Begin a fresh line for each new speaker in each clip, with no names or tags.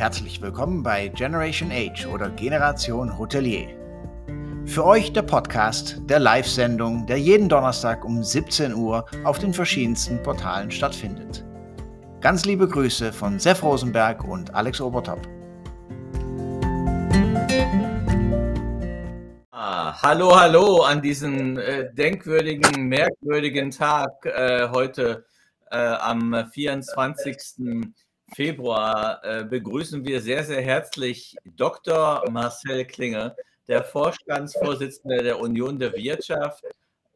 Herzlich willkommen bei Generation Age oder Generation Hotelier. Für euch der Podcast der Live-Sendung, der jeden Donnerstag um 17 Uhr auf den verschiedensten Portalen stattfindet. Ganz liebe Grüße von Sef Rosenberg und Alex Obertop.
Ah, hallo, hallo an diesem äh, denkwürdigen, merkwürdigen Tag äh, heute äh, am 24. Februar äh, begrüßen wir sehr, sehr herzlich Dr. Marcel Klinge, der Vorstandsvorsitzende der Union der Wirtschaft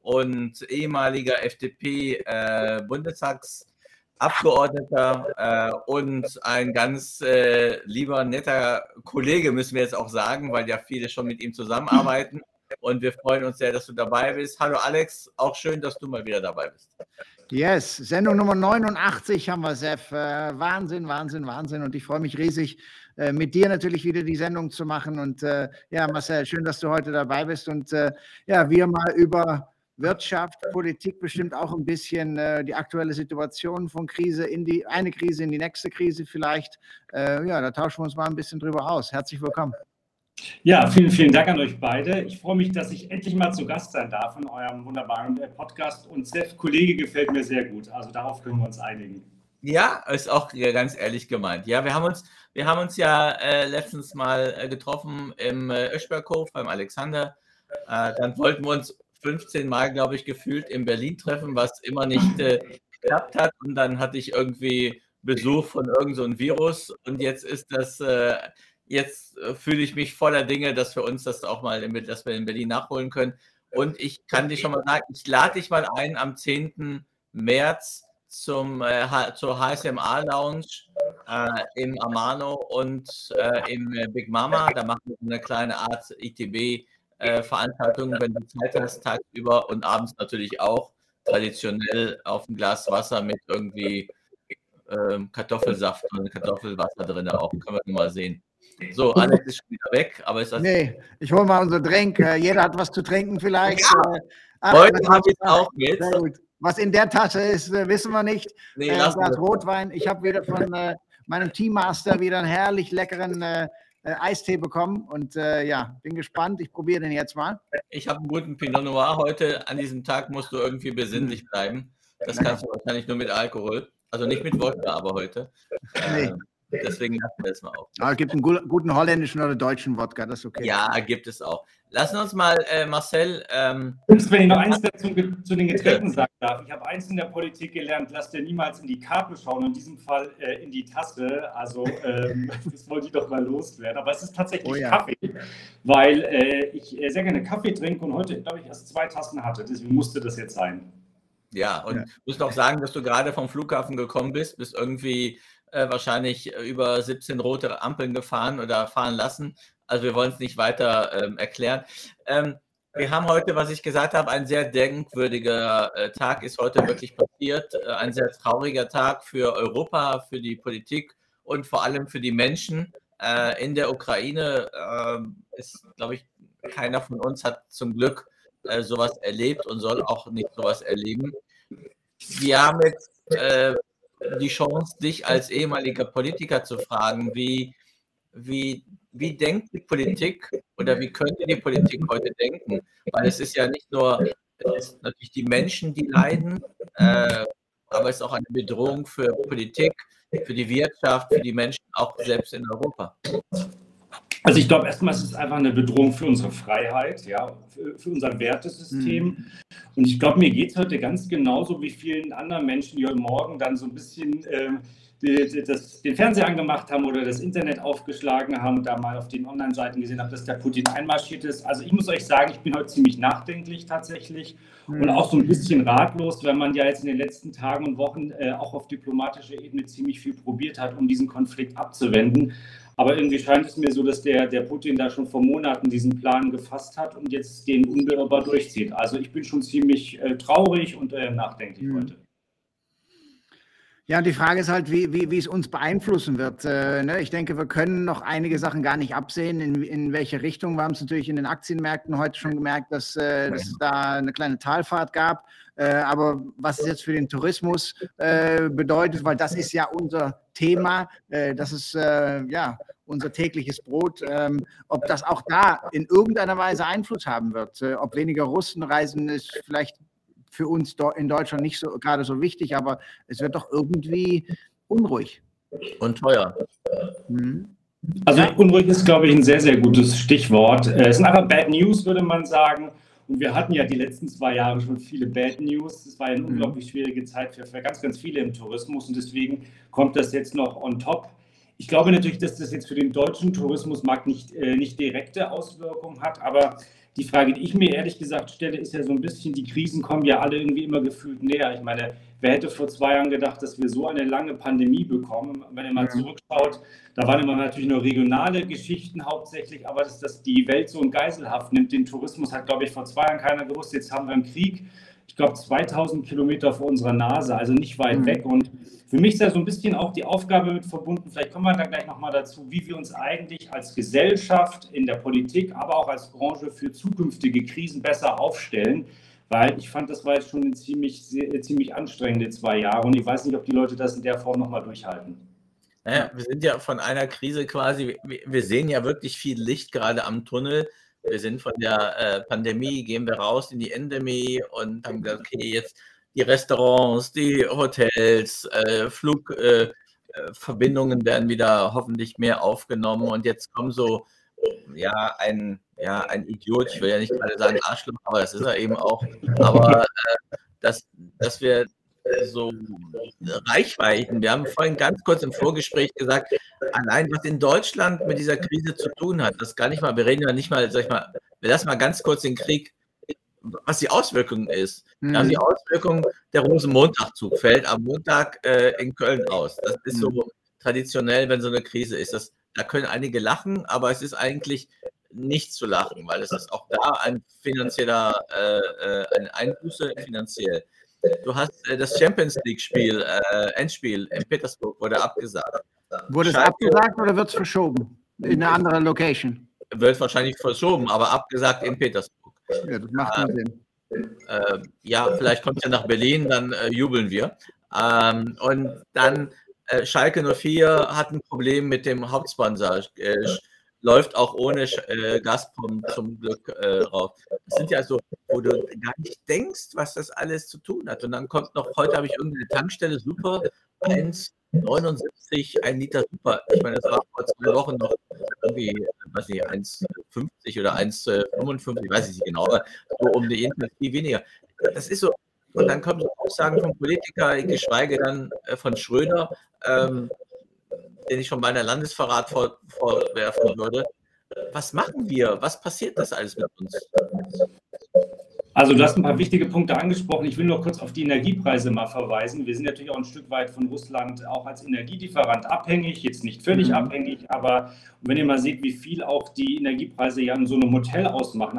und ehemaliger FDP-Bundestagsabgeordneter äh, äh, und ein ganz äh, lieber, netter Kollege, müssen wir jetzt auch sagen, weil ja viele schon mit ihm zusammenarbeiten. Und wir freuen uns sehr, dass du dabei bist. Hallo Alex, auch schön, dass du mal wieder dabei bist.
Yes, Sendung Nummer 89 haben wir, Sef. Äh, Wahnsinn, Wahnsinn, Wahnsinn. Und ich freue mich riesig, äh, mit dir natürlich wieder die Sendung zu machen. Und äh, ja, Marcel, schön, dass du heute dabei bist. Und ja, wir mal über Wirtschaft, Politik bestimmt auch ein bisschen die aktuelle Situation von Krise in die eine Krise in die nächste Krise vielleicht. Ja, da tauschen wir uns mal ein bisschen drüber aus. Herzlich willkommen.
Ja, vielen, vielen Dank an euch beide. Ich freue mich, dass ich endlich mal zu Gast sein darf in eurem wunderbaren äh, Podcast. Und Steph, Kollege gefällt mir sehr gut. Also darauf können wir uns einigen.
Ja, ist auch ganz ehrlich gemeint. Ja, wir haben uns, wir haben uns ja äh, letztens mal äh, getroffen im äh, Öschberghof beim Alexander. Äh, dann wollten wir uns 15 Mal, glaube ich, gefühlt in Berlin treffen, was immer nicht äh, geklappt hat. Und dann hatte ich irgendwie Besuch von irgendeinem so Virus. Und jetzt ist das jetzt äh, fühle ich mich voller Dinge, dass wir uns das auch mal, in, dass wir in Berlin nachholen können. Und ich kann dir schon mal sagen, ich lade dich mal ein am 10. März zum, äh, zur HSMA Lounge äh, im Amano und äh, im äh, Big Mama. Da machen wir eine kleine Art ITB-Veranstaltung, äh, wenn du Zeit hast, tagsüber und abends natürlich auch traditionell auf ein Glas Wasser mit irgendwie ähm, Kartoffelsaft und Kartoffelwasser drin auch. Können wir mal sehen. So, Alex ist schon wieder weg, aber ist das.
Nee, ich hole mal unser Drink. Äh, jeder hat was zu trinken vielleicht. Ja.
Äh, ach, Heute habe ich auch mit. Sehr gut.
Was in der Tasche ist, äh, wissen wir nicht. Nee, äh, das Rotwein. Ich habe wieder von äh, meinem Teammaster wieder einen herrlich leckeren äh, Eistee bekommen und ja, bin gespannt. Ich probiere den jetzt mal.
Ich habe einen guten Pinot Noir heute. An diesem Tag musst du irgendwie besinnlich bleiben. Das kannst du wahrscheinlich nur mit Alkohol. Also nicht mit Wodka, aber heute. Nee. Ähm, Deswegen lassen wir es mal auf.
Aber es gibt einen guten holländischen oder deutschen Wodka, das ist okay.
Ja, gibt es auch. Lassen uns mal, äh, Marcel. Ähm,
wenn ich noch eins dazu zu den Getränken sagen darf. Ich habe eins in der Politik gelernt, lass dir niemals in die Karte schauen, in diesem Fall äh, in die Tasse. Also, ähm, das wollte ich doch mal loswerden. Aber es ist tatsächlich oh, ja. Kaffee, weil äh, ich äh, sehr gerne Kaffee trinke und heute, glaube ich, erst zwei Tassen hatte. Deswegen musste das jetzt sein.
Ja, und ja. muss noch sagen, dass du gerade vom Flughafen gekommen bist, bist irgendwie äh, wahrscheinlich über 17 rote Ampeln gefahren oder fahren lassen. Also wir wollen es nicht weiter ähm, erklären. Ähm, wir haben heute, was ich gesagt habe, ein sehr denkwürdiger äh, Tag ist heute wirklich passiert. Äh, ein sehr trauriger Tag für Europa, für die Politik und vor allem für die Menschen äh, in der Ukraine. Ähm, ist, glaube ich, keiner von uns hat zum Glück äh, sowas erlebt und soll auch nicht sowas erleben. Wir haben jetzt äh, die Chance, dich als ehemaliger Politiker zu fragen, wie, wie, wie denkt die Politik oder wie könnte die Politik heute denken? Weil es ist ja nicht nur natürlich die Menschen, die leiden, äh, aber es ist auch eine Bedrohung für Politik, für die Wirtschaft, für die Menschen, auch selbst in Europa.
Also ich glaube, erstmal ist es einfach eine Bedrohung für unsere Freiheit, ja, für, für unser Wertesystem. Mhm. Und ich glaube, mir geht es heute ganz genauso wie vielen anderen Menschen, die heute Morgen dann so ein bisschen äh, die, das, den Fernseher angemacht haben oder das Internet aufgeschlagen haben und da mal auf den Online-Seiten gesehen haben, dass der Putin einmarschiert ist. Also ich muss euch sagen, ich bin heute ziemlich nachdenklich tatsächlich mhm. und auch so ein bisschen ratlos, weil man ja jetzt in den letzten Tagen und Wochen äh, auch auf diplomatischer Ebene ziemlich viel probiert hat, um diesen Konflikt abzuwenden. Aber irgendwie scheint es mir so, dass der, der Putin da schon vor Monaten diesen Plan gefasst hat und jetzt den unbeirrbar durchzieht. Also ich bin schon ziemlich äh, traurig und äh, nachdenklich mhm. heute.
Ja, die Frage ist halt, wie, wie, wie es uns beeinflussen wird. Äh, ne? Ich denke, wir können noch einige Sachen gar nicht absehen, in, in welche Richtung. Wir haben es natürlich in den Aktienmärkten heute schon gemerkt, dass, äh, dass es da eine kleine Talfahrt gab. Äh, aber was es jetzt für den Tourismus äh, bedeutet, weil das ist ja unser Thema, äh, das ist äh, ja unser tägliches Brot, ähm, ob das auch da in irgendeiner Weise Einfluss haben wird. ob weniger Russen reisen, ist vielleicht für uns in Deutschland nicht so gerade so wichtig, aber es wird doch irgendwie unruhig.
Und teuer.
Mhm. Also unruhig ist, glaube ich, ein sehr, sehr gutes Stichwort. Äh, es sind einfach Bad News, würde man sagen. Und wir hatten ja die letzten zwei Jahre schon viele Bad News. Es war eine mhm. unglaublich schwierige Zeit für, für ganz, ganz viele im Tourismus und deswegen kommt das jetzt noch on top. Ich glaube natürlich, dass das jetzt für den deutschen Tourismusmarkt nicht, äh, nicht direkte Auswirkungen hat, aber die Frage, die ich mir ehrlich gesagt stelle, ist ja so ein bisschen, die Krisen kommen ja alle irgendwie immer gefühlt näher. Ich meine, wer hätte vor zwei Jahren gedacht, dass wir so eine lange Pandemie bekommen? Wenn ihr mal zurückschaut, da waren immer natürlich nur regionale Geschichten hauptsächlich, aber dass, dass die Welt so in Geiselhaft nimmt, den Tourismus hat, glaube ich, vor zwei Jahren keiner gewusst. Jetzt haben wir einen Krieg ich glaube, 2000 Kilometer vor unserer Nase, also nicht weit mhm. weg. Und für mich ist da so ein bisschen auch die Aufgabe mit verbunden, vielleicht kommen wir da gleich nochmal dazu, wie wir uns eigentlich als Gesellschaft, in der Politik, aber auch als Branche für zukünftige Krisen besser aufstellen. Weil ich fand, das war jetzt schon ziemlich, sehr, ziemlich anstrengende zwei Jahre und ich weiß nicht, ob die Leute das in der Form nochmal durchhalten.
Naja, wir sind ja von einer Krise quasi, wir sehen ja wirklich viel Licht gerade am Tunnel wir sind von der äh, Pandemie, gehen wir raus in die Endemie und haben gesagt, okay, jetzt die Restaurants, die Hotels, äh, Flugverbindungen äh, äh werden wieder hoffentlich mehr aufgenommen und jetzt kommen so, ja, ein, ja, ein Idiot, ich will ja nicht gerade sagen Arschloch, aber das ist er eben auch, aber äh, dass, dass wir so Reichweiten. Wir haben vorhin ganz kurz im Vorgespräch gesagt, allein was in Deutschland mit dieser Krise zu tun hat, das gar nicht mal, wir reden ja nicht mal, sag ich mal, wir lassen mal ganz kurz den Krieg, was die Auswirkung ist. Haben die mhm. Auswirkung, der Rosenmontagzug fällt am Montag äh, in Köln aus. Das ist so mhm. traditionell, wenn so eine Krise ist. Das, da können einige lachen, aber es ist eigentlich nicht zu lachen, weil es ist auch da ein finanzieller, äh, äh eine Einbuße finanziell. Du hast äh, das Champions League-Spiel, äh, Endspiel in Petersburg wurde abgesagt.
Wurde es abgesagt oder wird es verschoben? In eine andere Location?
Wird wahrscheinlich verschoben, aber abgesagt in Petersburg.
Ja, das macht äh, Sinn.
Äh, ja, vielleicht kommt ja nach Berlin, dann äh, jubeln wir. Ähm, und dann äh, Schalke 04 hat ein Problem mit dem Hauptsponsor läuft auch ohne äh, Gazprom zum Glück äh, raus. Das sind ja so, wo du gar nicht denkst, was das alles zu tun hat. Und dann kommt noch, heute habe ich irgendeine Tankstelle, super, 1,79, ein Liter super. Ich meine, das war vor zwei Wochen noch irgendwie, weiß nicht, 1,50 oder 1,55, weiß ich nicht genau, aber so um die viel weniger. Das ist so, und dann kommen so Aussagen von Politikern, geschweige dann äh, von Schröder, ähm, den ich schon bei einer Landesverrat vor, vorwerfen würde. Was machen wir? Was passiert das alles mit uns?
Also du hast ein paar wichtige Punkte angesprochen. Ich will nur kurz auf die Energiepreise mal verweisen. Wir sind natürlich auch ein Stück weit von Russland auch als Energielieferant abhängig, jetzt nicht völlig mhm. abhängig, aber wenn ihr mal seht, wie viel auch die Energiepreise ja in so einem Hotel ausmachen,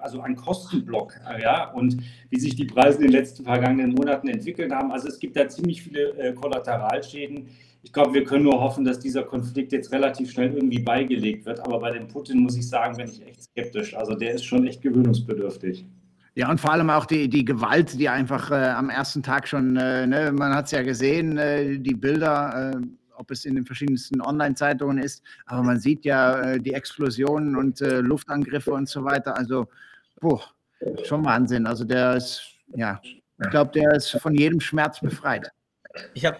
also ein Kostenblock, ja, und wie sich die Preise in den letzten vergangenen Monaten entwickelt haben. Also es gibt da ziemlich viele äh, Kollateralschäden. Ich glaube, wir können nur hoffen, dass dieser Konflikt jetzt relativ schnell irgendwie beigelegt wird. Aber bei dem Putin muss ich sagen, bin ich echt skeptisch. Also der ist schon echt gewöhnungsbedürftig.
Ja, und vor allem auch die, die Gewalt, die einfach äh, am ersten Tag schon, äh, ne, man hat es ja gesehen, äh, die Bilder, äh, ob es in den verschiedensten Online-Zeitungen ist, aber man sieht ja äh, die Explosionen und äh, Luftangriffe und so weiter. Also, boah, schon Wahnsinn. Also der ist, ja, ich glaube, der ist von jedem Schmerz befreit.
Ich habe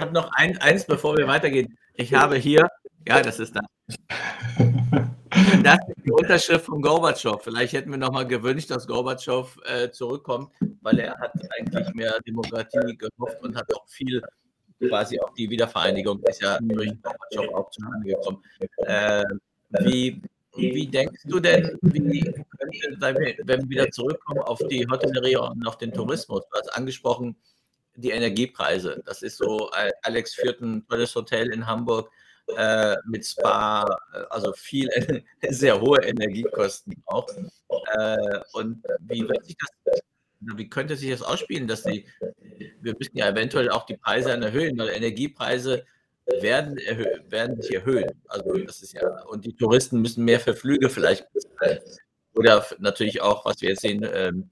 hab noch ein, eins, bevor wir weitergehen. Ich habe hier, ja, das ist das. Das ist die Unterschrift von Gorbatschow. Vielleicht hätten wir noch mal gewünscht, dass Gorbatschow äh, zurückkommt, weil er hat eigentlich mehr Demokratie gehofft und hat auch viel quasi auch die Wiedervereinigung ist ja durch Gorbatschow auch zustande gekommen. Äh, wie, wie denkst du denn, wie könnte, wenn wir wieder zurückkommen auf die Hotellerie und auf den Tourismus, du hast angesprochen, die Energiepreise. Das ist so, äh, Alex führt ein tolles Hotel in Hamburg äh, mit Spa, äh, also viel, sehr hohe Energiekosten auch. Äh, und wie das wie könnte sich das ausspielen, dass die, wir müssen ja eventuell auch die Preise erhöhen, weil Energiepreise werden, werden sich erhöhen. Also das ist ja, und die Touristen müssen mehr für Flüge vielleicht bezahlen. Oder natürlich auch, was wir jetzt sehen, ähm,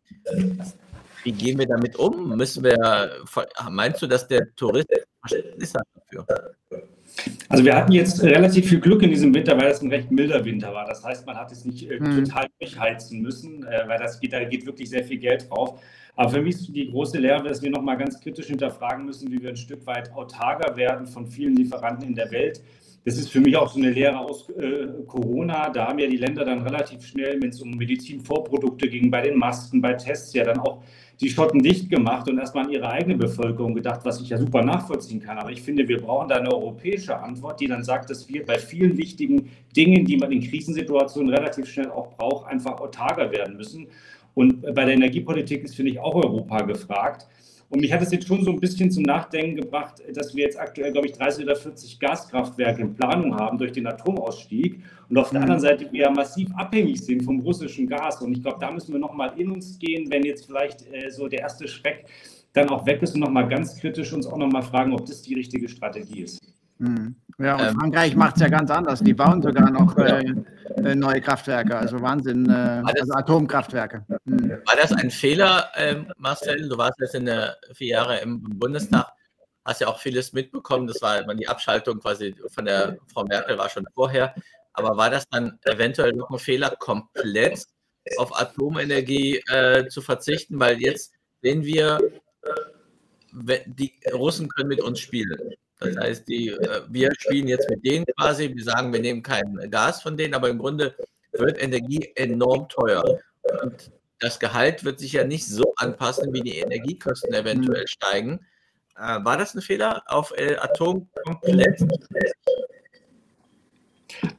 wie gehen wir damit um? Müssen wir, meinst du, dass der Tourist Verständnis hat dafür?
Also wir hatten jetzt relativ viel Glück in diesem Winter, weil es ein recht milder Winter war. Das heißt, man hat es nicht äh, hm. total durchheizen müssen, äh, weil das geht, da geht wirklich sehr viel Geld drauf. Aber für mich ist die große Lehre, dass wir nochmal ganz kritisch hinterfragen müssen, wie wir ein Stück weit autarker werden von vielen Lieferanten in der Welt. Das ist für mich auch so eine Lehre aus äh, Corona. Da haben ja die Länder dann relativ schnell, wenn es um Medizinvorprodukte ging, bei den Masken, bei Tests ja dann auch die Schotten dicht gemacht und erstmal an ihre eigene Bevölkerung gedacht, was ich ja super nachvollziehen kann. Aber ich finde, wir brauchen da eine europäische Antwort, die dann sagt, dass wir bei vielen wichtigen Dingen, die man in Krisensituationen relativ schnell auch braucht, einfach autarker werden müssen. Und bei der Energiepolitik ist, finde ich, auch Europa gefragt. Und mich hat es jetzt schon so ein bisschen zum Nachdenken gebracht, dass wir jetzt aktuell, glaube ich, 30 oder 40 Gaskraftwerke in Planung haben durch den Atomausstieg und auf der mhm. anderen Seite wir ja massiv abhängig sind vom russischen Gas. Und ich glaube, da müssen wir nochmal in uns gehen, wenn jetzt vielleicht äh, so der erste Schreck dann auch weg ist und nochmal ganz kritisch uns auch nochmal fragen, ob das die richtige Strategie ist.
Mhm. Ja, und ähm, Frankreich macht es ja ganz anders. Die bauen sogar noch äh, äh, neue Kraftwerke, also Wahnsinn, äh, das, also Atomkraftwerke.
Mhm. War das ein Fehler, ähm, Marcel? Du warst jetzt in der vier Jahre im Bundestag, hast ja auch vieles mitbekommen. Das war die Abschaltung quasi von der Frau Merkel war schon vorher. Aber war das dann eventuell noch ein Fehler, komplett auf Atomenergie äh, zu verzichten? Weil jetzt sehen wir, die Russen können mit uns spielen. Das heißt, die, äh, wir spielen jetzt mit denen quasi, wir sagen, wir nehmen kein Gas von denen, aber im Grunde wird Energie enorm teuer. Und das Gehalt wird sich ja nicht so anpassen, wie die Energiekosten eventuell steigen. Äh, war das ein Fehler, auf Atom komplett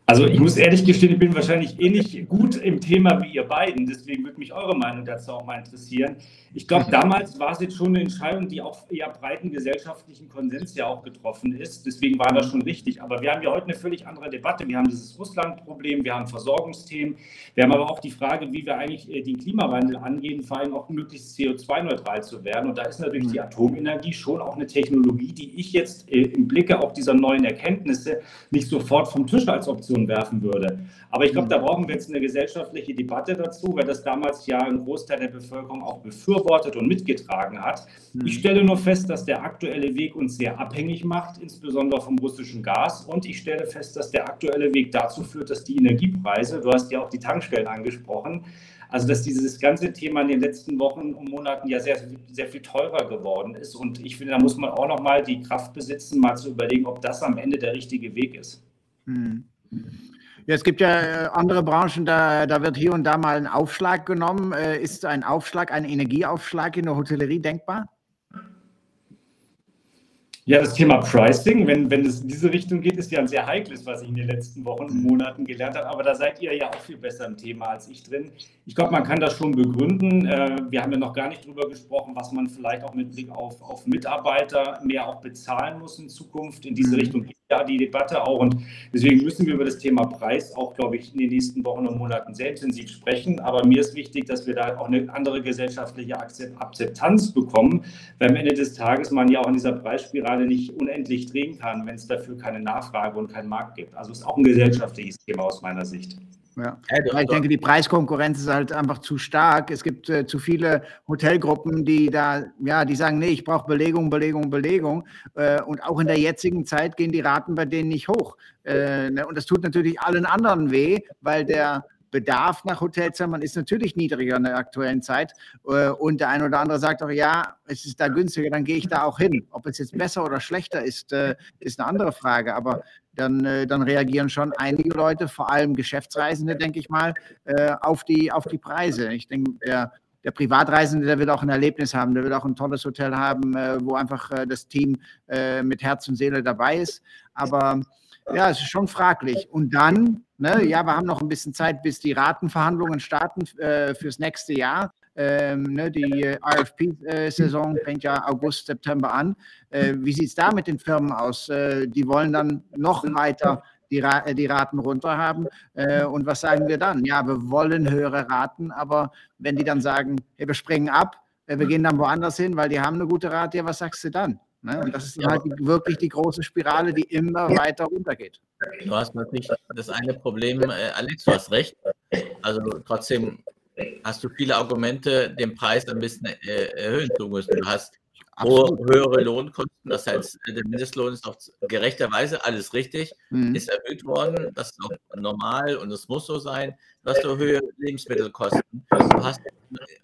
also ich muss ehrlich gestehen, ich bin wahrscheinlich eh nicht gut im Thema wie ihr beiden, deswegen würde mich eure Meinung dazu auch mal interessieren. Ich glaube, damals war es jetzt schon eine Entscheidung, die auf eher breiten gesellschaftlichen Konsens ja auch getroffen ist. Deswegen war das schon richtig. Aber wir haben ja heute eine völlig andere Debatte. Wir haben dieses Russland-Problem, wir haben Versorgungsthemen, wir haben aber auch die Frage, wie wir eigentlich äh, den Klimawandel angehen, vor allem auch möglichst CO2-neutral zu werden. Und da ist natürlich die Atomenergie schon auch eine Technologie, die ich jetzt äh, im Blicke auch dieser neuen Erkenntnisse nicht sofort vom Tisch als Option werfen würde. Aber ich glaube, da brauchen wir jetzt eine gesellschaftliche Debatte dazu, weil das damals ja ein Großteil der Bevölkerung auch befürwortet und mitgetragen hat. Mhm. Ich stelle nur fest, dass der aktuelle Weg uns sehr abhängig macht, insbesondere vom russischen Gas. Und ich stelle fest, dass der aktuelle Weg dazu führt, dass die Energiepreise, du hast ja auch die Tankstellen angesprochen, also dass dieses ganze Thema in den letzten Wochen und Monaten ja sehr, sehr viel teurer geworden ist. Und ich finde, da muss man auch noch mal die Kraft besitzen, mal zu überlegen, ob das am Ende der richtige Weg ist.
Hm. Ja, es gibt ja äh, andere Branchen, da, da wird hier und da mal ein Aufschlag genommen. Äh, ist ein Aufschlag, ein Energieaufschlag in der Hotellerie denkbar?
Ja, das Thema Pricing, wenn, wenn es in diese Richtung geht, ist ja ein sehr heikles, was ich in den letzten Wochen und Monaten gelernt habe. Aber da seid ihr ja auch viel besser im Thema als ich drin. Ich glaube, man kann das schon begründen. Äh, wir haben ja noch gar nicht darüber gesprochen, was man vielleicht auch mit Blick auf, auf Mitarbeiter mehr auch bezahlen muss in Zukunft. In diese mhm. Richtung geht ja die Debatte auch. Und deswegen müssen wir über das Thema Preis auch, glaube ich, in den nächsten Wochen und Monaten sehr intensiv sprechen. Aber mir ist wichtig, dass wir da auch eine andere gesellschaftliche Akzeptanz bekommen, weil am Ende des Tages man ja auch in dieser Preisspirale nicht unendlich drehen kann, wenn es dafür keine Nachfrage und keinen Markt gibt. Also ist auch ein gesellschaftliches Thema aus meiner Sicht.
Ja. ich denke, die Preiskonkurrenz ist halt einfach zu stark. Es gibt äh, zu viele Hotelgruppen, die da, ja, die sagen, nee, ich brauche Belegung, Belegung, Belegung. Äh, und auch in der jetzigen Zeit gehen die Raten bei denen nicht hoch. Äh, ne? Und das tut natürlich allen anderen weh, weil der Bedarf nach Hotelzimmern ist natürlich niedriger in der aktuellen Zeit. Äh, und der eine oder andere sagt auch, ja, es ist da günstiger, dann gehe ich da auch hin. Ob es jetzt besser oder schlechter ist, äh, ist eine andere Frage. Aber dann, äh, dann reagieren schon einige Leute, vor allem Geschäftsreisende, denke ich mal, auf die, auf die Preise. Ich denke, der, der Privatreisende, der will auch ein Erlebnis haben, der will auch ein tolles Hotel haben, wo einfach das Team mit Herz und Seele dabei ist. Aber ja, es ist schon fraglich. Und dann, ne, ja, wir haben noch ein bisschen Zeit, bis die Ratenverhandlungen starten äh, fürs nächste Jahr. Ähm, ne, die RFP-Saison fängt ja August, September an. Äh, wie sieht es da mit den Firmen aus? Äh, die wollen dann noch weiter die, Ra die Raten runter haben. Äh, und was sagen wir dann? Ja, wir wollen höhere Raten, aber wenn die dann sagen, hey, wir springen ab, äh, wir gehen dann woanders hin, weil die haben eine gute Rate, was sagst du dann? Ne? Und das ist ja. halt die, wirklich die große Spirale, die immer weiter runtergeht.
Du hast natürlich das eine Problem, äh, Alex, du hast recht. Also trotzdem hast du viele Argumente, den Preis ein bisschen äh, erhöhen zu müssen. Du hast Absolut. höhere Lohnkosten, das heißt, der Mindestlohn ist auch gerechterweise alles richtig, mhm. ist erhöht worden, das ist auch normal und es muss so sein. Du hast so höhere Lebensmittelkosten, du hast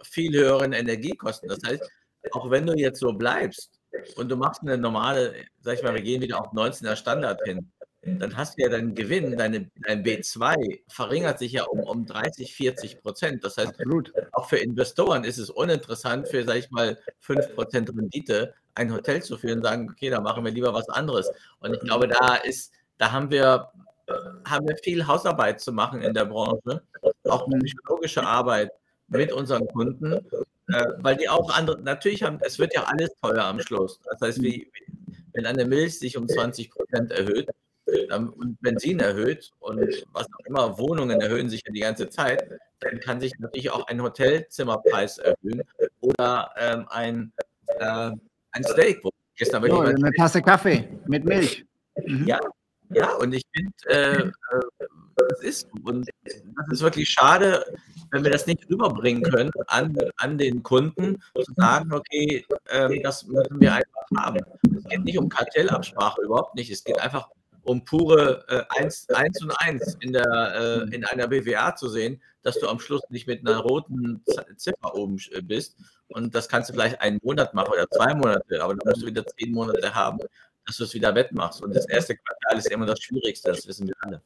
viel höheren Energiekosten. Das heißt, auch wenn du jetzt so bleibst und du machst eine normale, sag ich mal, wir gehen wieder auf 19er Standard hin, dann hast du ja deinen Gewinn, deine, dein B2 verringert sich ja um, um 30, 40 Prozent. Das heißt, Absolut. auch für Investoren ist es uninteressant, für, sag ich mal, 5 Prozent Rendite ein Hotel zu führen und sagen, okay, da machen wir lieber was anderes. Und ich glaube, da ist, da haben wir, haben wir viel Hausarbeit zu machen in der Branche, auch psychologische Arbeit mit unseren Kunden, äh, weil die auch andere, natürlich haben, es wird ja alles teuer am Schluss. Das heißt, wie, wenn eine Milch sich um 20 Prozent erhöht, und Benzin erhöht und was auch immer, Wohnungen erhöhen sich ja die ganze Zeit, dann kann sich natürlich auch ein Hotelzimmerpreis erhöhen oder ähm, ein, äh, ein Steak. Wo
gestern oh, eine Tasse Kaffee mit Milch.
Mhm. Ja, ja, und ich finde, äh, äh, das ist und das ist wirklich schade, wenn wir das nicht rüberbringen können an, an den Kunden, zu sagen, okay, äh, das müssen wir einfach haben. Es geht nicht um Kartellabsprache, überhaupt nicht. Es geht einfach um pure äh, 1, 1 und 1 in, der, äh, in einer BWA zu sehen, dass du am Schluss nicht mit einer roten Ziffer oben äh, bist. Und das kannst du vielleicht einen Monat machen oder zwei Monate, aber dann musst du wieder zehn Monate haben, dass du es wieder wettmachst. Und das erste Quartal ist immer das Schwierigste, das wissen wir alle.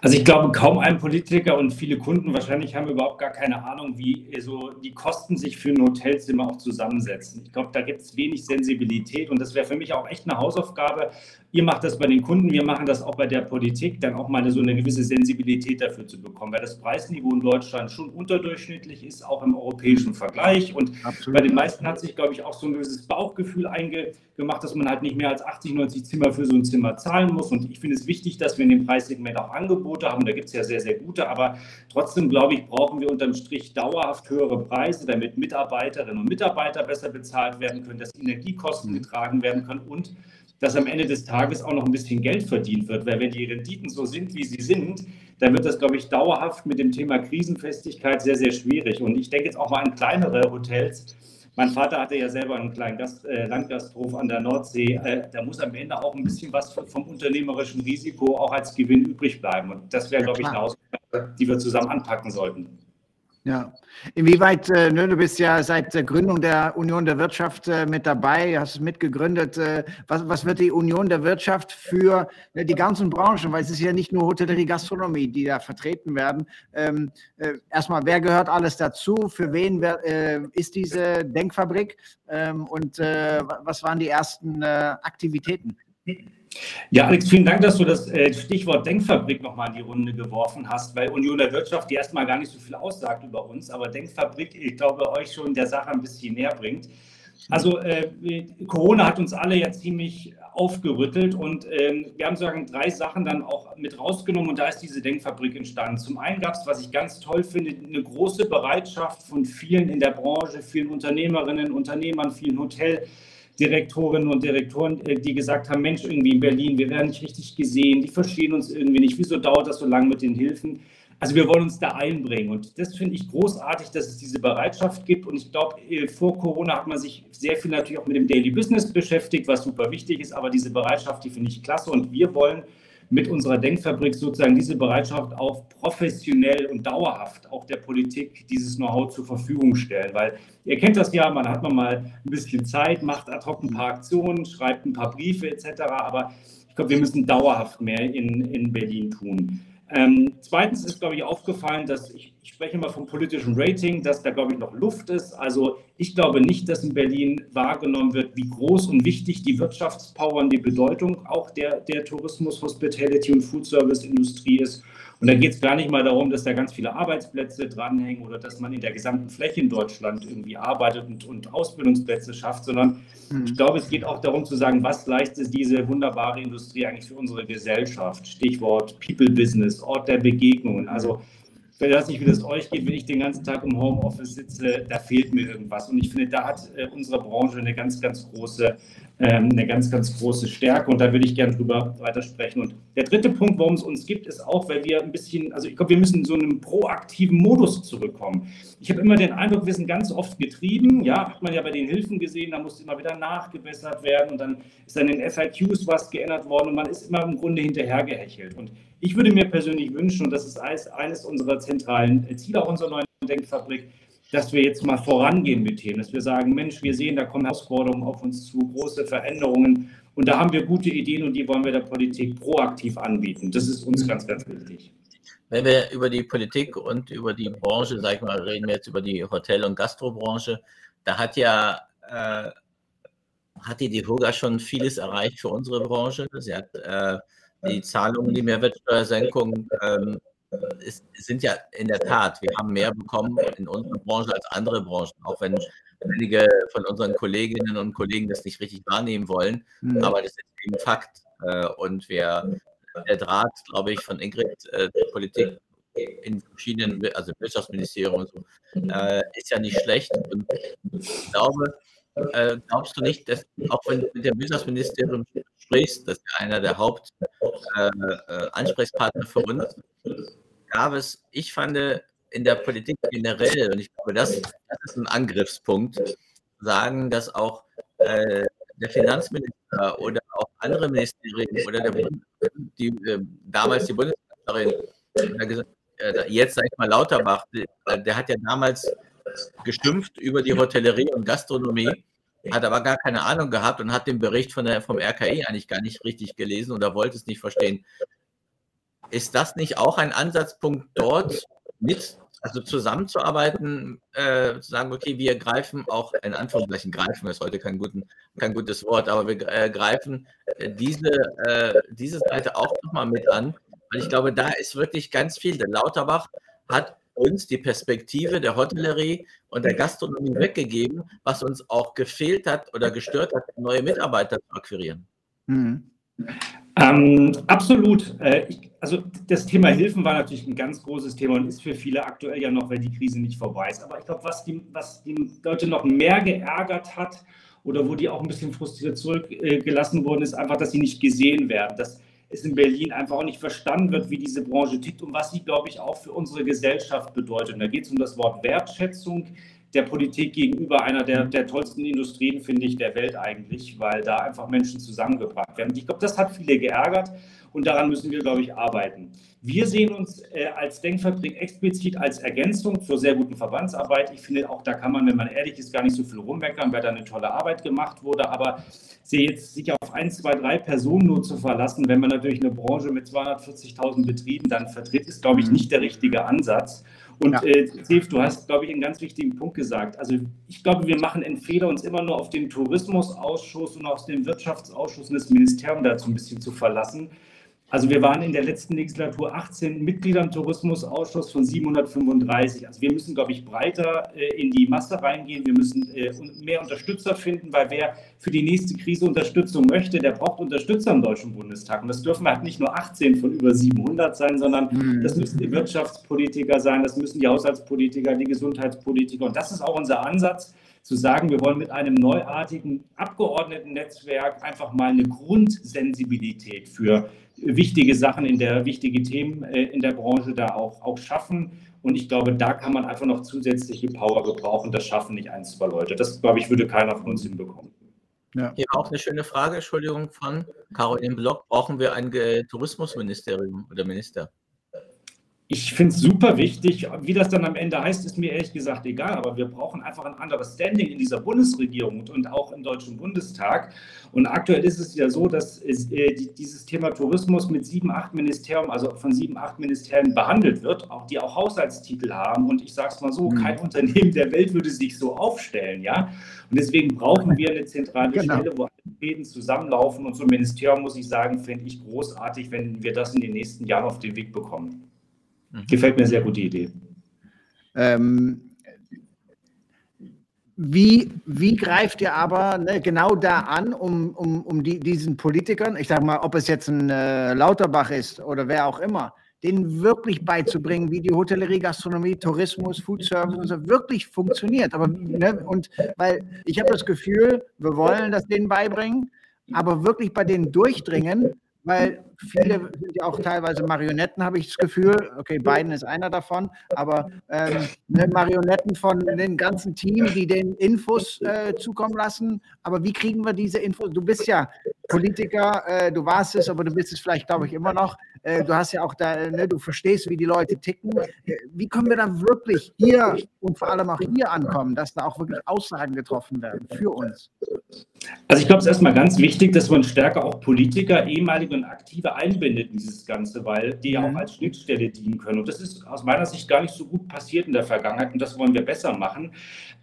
Also ich glaube, kaum ein Politiker und viele Kunden wahrscheinlich haben überhaupt gar keine Ahnung, wie so die Kosten sich für ein Hotelzimmer auch zusammensetzen. Ich glaube, da gibt es wenig Sensibilität und das wäre für mich auch echt eine Hausaufgabe. Ihr macht das bei den Kunden, wir machen das auch bei der Politik, dann auch mal so eine gewisse Sensibilität dafür zu bekommen, weil das Preisniveau in Deutschland schon unterdurchschnittlich ist, auch im europäischen Vergleich. Und Absolut. bei den meisten hat sich, glaube ich, auch so ein gewisses Bauchgefühl eingemacht, dass man halt nicht mehr als 80, 90 Zimmer für so ein Zimmer zahlen muss. Und ich finde es wichtig, dass wir in dem Preissegment auch Angebote haben. Da gibt es ja sehr, sehr gute. Aber trotzdem, glaube ich, brauchen wir unterm Strich dauerhaft höhere Preise, damit Mitarbeiterinnen und Mitarbeiter besser bezahlt werden können, dass Energiekosten mhm. getragen werden können und dass am Ende des Tages auch noch ein bisschen Geld verdient wird. Weil wenn die Renditen so sind, wie sie sind, dann wird das, glaube ich, dauerhaft mit dem Thema Krisenfestigkeit sehr, sehr schwierig. Und ich denke jetzt auch mal an kleinere Hotels, mein Vater hatte ja selber einen kleinen Gast, äh, Landgasthof an der Nordsee. Äh, da muss am Ende auch ein bisschen was vom unternehmerischen Risiko auch als Gewinn übrig bleiben. Und das wäre, glaube ich, eine Hausaufgabe, die wir zusammen anpacken sollten.
Ja, inwieweit, äh, ne, du bist ja seit der Gründung der Union der Wirtschaft äh, mit dabei, hast es mitgegründet. Äh, was, was wird die Union der Wirtschaft für äh, die ganzen Branchen, weil es ist ja nicht nur Hotellerie, Gastronomie, die da vertreten werden. Ähm, äh, erstmal, wer gehört alles dazu? Für wen ist diese Denkfabrik? Ähm, und was waren die ersten Aktivitäten?
Ja, Alex, vielen Dank, dass du das äh, Stichwort Denkfabrik nochmal in die Runde geworfen hast, weil Union der Wirtschaft, die erstmal gar nicht so viel aussagt über uns, aber Denkfabrik, ich glaube, euch schon der Sache ein bisschen näher bringt. Also äh, Corona hat uns alle ja ziemlich aufgerüttelt und ähm, wir haben sozusagen drei Sachen dann auch mit rausgenommen und da ist diese Denkfabrik entstanden. Zum einen gab es, was ich ganz toll finde, eine große Bereitschaft von vielen in der Branche, vielen Unternehmerinnen, Unternehmern, vielen Hotel- Direktorinnen und Direktoren, äh, die gesagt haben, Mensch, irgendwie in Berlin, wir werden nicht richtig gesehen, die verstehen uns irgendwie nicht, wieso dauert das so lange mit den Hilfen? Also wir wollen uns da einbringen und das finde ich großartig, dass es diese Bereitschaft gibt und ich glaube, äh, vor Corona hat man sich sehr viel natürlich auch mit dem Daily Business beschäftigt, was super wichtig ist, aber diese Bereitschaft, die finde ich klasse und wir wollen mit unserer Denkfabrik sozusagen diese Bereitschaft auch professionell und dauerhaft auch der Politik dieses Know-how zur Verfügung stellen. Weil ihr kennt das ja, man hat man mal ein bisschen Zeit, macht ad hoc ein paar Aktionen, schreibt ein paar Briefe etc. Aber ich glaube, wir müssen dauerhaft mehr in, in Berlin tun. Ähm, zweitens ist, glaube ich, aufgefallen, dass ich, ich spreche immer vom politischen Rating, dass da, glaube ich, noch Luft ist. Also ich glaube nicht, dass in Berlin wahrgenommen wird, wie groß und wichtig die Wirtschaftspower und die Bedeutung auch der, der Tourismus, Hospitality und Food Service Industrie ist. Und da geht es gar nicht mal darum, dass da ganz viele Arbeitsplätze dranhängen oder dass man in der gesamten Fläche in Deutschland irgendwie arbeitet und, und Ausbildungsplätze schafft, sondern mhm. ich glaube, es geht auch darum zu sagen, was leistet diese wunderbare Industrie eigentlich für unsere Gesellschaft? Stichwort People Business, Ort der Begegnungen. Also ich weiß nicht, wie das euch geht, wenn ich den ganzen Tag im Homeoffice sitze, da fehlt mir irgendwas. Und ich finde, da hat äh, unsere Branche eine ganz, ganz große eine ganz, ganz große Stärke und da würde ich gerne drüber weitersprechen. Und der dritte Punkt, warum es uns gibt, ist auch, weil wir ein bisschen, also ich glaube, wir müssen in so einem proaktiven Modus zurückkommen. Ich habe immer den Eindruck, wir sind ganz oft getrieben, ja, hat man ja bei den Hilfen gesehen, da musste immer wieder nachgebessert werden und dann ist dann in den FIQs was geändert worden und man ist immer im Grunde hinterhergehechelt. Und ich würde mir persönlich wünschen, und das ist eines unserer zentralen Ziele auch unserer neuen Denkfabrik, dass wir jetzt mal vorangehen mit Themen, dass wir sagen, Mensch, wir sehen, da kommen Herausforderungen auf uns zu, große Veränderungen und da haben wir gute Ideen und die wollen wir der Politik proaktiv anbieten. Das ist uns ganz, ganz wichtig.
Wenn wir über die Politik und über die Branche, sag ich mal, reden wir jetzt über die Hotel- und Gastrobranche, da hat ja äh, hat die DEHOGA schon vieles erreicht für unsere Branche. Sie hat äh, die Zahlungen, die Mehrwertsteuersenkung ähm, es sind ja in der Tat, wir haben mehr bekommen in unserer Branche als andere Branchen, auch wenn einige von unseren Kolleginnen und Kollegen das nicht richtig wahrnehmen wollen. Mhm. Aber das ist eben Fakt. Äh, und wir, der Draht, glaube ich, von Ingrid, äh, der Politik in verschiedenen, also Wirtschaftsministerium und so, äh, ist ja nicht schlecht. Und ich glaube, glaubst du nicht, dass auch wenn du mit dem Wirtschaftsministerium sprichst, das ist einer der Hauptansprechpartner für uns, gab es, ich fand in der Politik generell, und ich glaube, das, das ist ein Angriffspunkt, sagen, dass auch äh, der Finanzminister oder auch andere Ministerien oder der, die, äh, damals die Bundeskanzlerin, äh, jetzt sag ich mal Lauterbach, der, der hat ja damals geschimpft über die Hotellerie und Gastronomie, hat aber gar keine Ahnung gehabt und hat den Bericht von der, vom RKI eigentlich gar nicht richtig gelesen oder wollte es nicht verstehen. Ist das nicht auch ein Ansatzpunkt dort mit, also zusammenzuarbeiten, äh, zu sagen, okay, wir greifen auch, in Anführungszeichen greifen ist heute kein, guten, kein gutes Wort, aber wir äh, greifen äh, diese, äh, diese Seite auch nochmal mit an, weil ich glaube, da ist wirklich ganz viel. Denn Lauterbach hat uns die Perspektive der Hotellerie und der Gastronomie weggegeben, was uns auch gefehlt hat oder gestört hat, neue Mitarbeiter zu akquirieren. Mhm.
Ähm, absolut. Äh, ich, also das Thema Hilfen war natürlich ein ganz großes Thema und ist für viele aktuell ja noch, weil die Krise nicht vorbei ist. Aber ich glaube, was die, was die Leute noch mehr geärgert hat oder wo die auch ein bisschen frustriert zurückgelassen wurden, ist einfach, dass sie nicht gesehen werden. Dass es in Berlin einfach auch nicht verstanden wird, wie diese Branche tickt und was sie, glaube ich, auch für unsere Gesellschaft bedeutet. Und da geht es um das Wort Wertschätzung der Politik gegenüber einer der, der tollsten Industrien, finde ich, der Welt eigentlich, weil da einfach Menschen zusammengebracht werden. Ich glaube, das hat viele geärgert und daran müssen wir, glaube ich, arbeiten. Wir sehen uns äh, als Denkfabrik explizit als Ergänzung zur sehr guten Verbandsarbeit. Ich finde, auch da kann man, wenn man ehrlich ist, gar nicht so viel rummeckern, weil da eine tolle Arbeit gemacht wurde. Aber sehe jetzt sich auf ein, zwei, drei Personen nur zu verlassen, wenn man natürlich eine Branche mit 240.000 Betrieben dann vertritt, ist, glaube ich, mhm. nicht der richtige Ansatz. Und ja. äh, Steve, du hast, glaube ich, einen ganz wichtigen Punkt gesagt. Also ich glaube, wir machen Entfehler, uns immer nur auf den Tourismusausschuss und auf den Wirtschaftsausschuss und das Ministerium dazu ein bisschen zu verlassen. Also wir waren in der letzten Legislatur 18 Mitglieder im Tourismusausschuss von 735. Also wir müssen, glaube ich, breiter äh, in die Masse reingehen. Wir müssen äh, mehr Unterstützer finden, weil wer für die nächste Krise Unterstützung möchte, der braucht Unterstützer im Deutschen Bundestag. Und das dürfen halt nicht nur 18 von über 700 sein, sondern mhm. das müssen die Wirtschaftspolitiker sein, das müssen die Haushaltspolitiker, die Gesundheitspolitiker. Und das ist auch unser Ansatz zu sagen, wir wollen mit einem neuartigen Abgeordnetennetzwerk einfach mal eine Grundsensibilität für wichtige Sachen in der, wichtige Themen äh, in der Branche da auch, auch schaffen. Und ich glaube, da kann man einfach noch zusätzliche Power gebrauchen. Das schaffen nicht ein, zwei Leute. Das, glaube ich, würde keiner von uns hinbekommen.
Ja. Hier auch eine schöne Frage, Entschuldigung, von Caroline Block. Brauchen wir ein Tourismusministerium oder Minister?
Ich finde es super wichtig. Wie das dann am Ende heißt, ist mir ehrlich gesagt egal. Aber wir brauchen einfach ein anderes Standing in dieser Bundesregierung und auch im Deutschen Bundestag. Und aktuell ist es ja so, dass es, äh, dieses Thema Tourismus mit sieben, acht Ministerien, also von sieben, acht Ministerien behandelt wird, auch die auch Haushaltstitel haben. Und ich sage es mal so, mhm. kein Unternehmen der Welt würde sich so aufstellen. ja. Und deswegen brauchen wir eine zentrale genau. Stelle, wo alle Fäden zusammenlaufen. Und so ein Ministerium, muss ich sagen, finde ich großartig, wenn wir das in den nächsten Jahren auf den Weg bekommen. Mhm. Gefällt mir sehr gut die Idee. Ähm,
wie, wie greift ihr aber ne, genau da an, um, um, um die, diesen Politikern, ich sage mal, ob es jetzt ein äh, Lauterbach ist oder wer auch immer, denen wirklich beizubringen, wie die Hotellerie, Gastronomie, Tourismus, Food Service und so wirklich funktioniert. Aber ne, und weil ich habe das Gefühl, wir wollen das denen beibringen, aber wirklich bei denen durchdringen, weil viele sind ja auch teilweise Marionetten, habe ich das Gefühl. Okay, Biden ist einer davon, aber ähm, ne, Marionetten von dem ganzen Team, die den Infos äh, zukommen lassen. Aber wie kriegen wir diese Infos? Du bist ja Politiker, äh, du warst es, aber du bist es vielleicht, glaube ich, immer noch. Äh, du hast ja auch da, ne, du verstehst, wie die Leute ticken. Äh, wie können wir dann wirklich hier und vor allem auch hier ankommen, dass da auch wirklich Aussagen getroffen werden für uns?
Also ich glaube, es ist erstmal ganz wichtig, dass man stärker auch Politiker, ehemalige und aktive einbindet in dieses Ganze, weil die ja auch mhm. als Schnittstelle dienen können. Und das ist aus meiner Sicht gar nicht so gut passiert in der Vergangenheit und das wollen wir besser machen.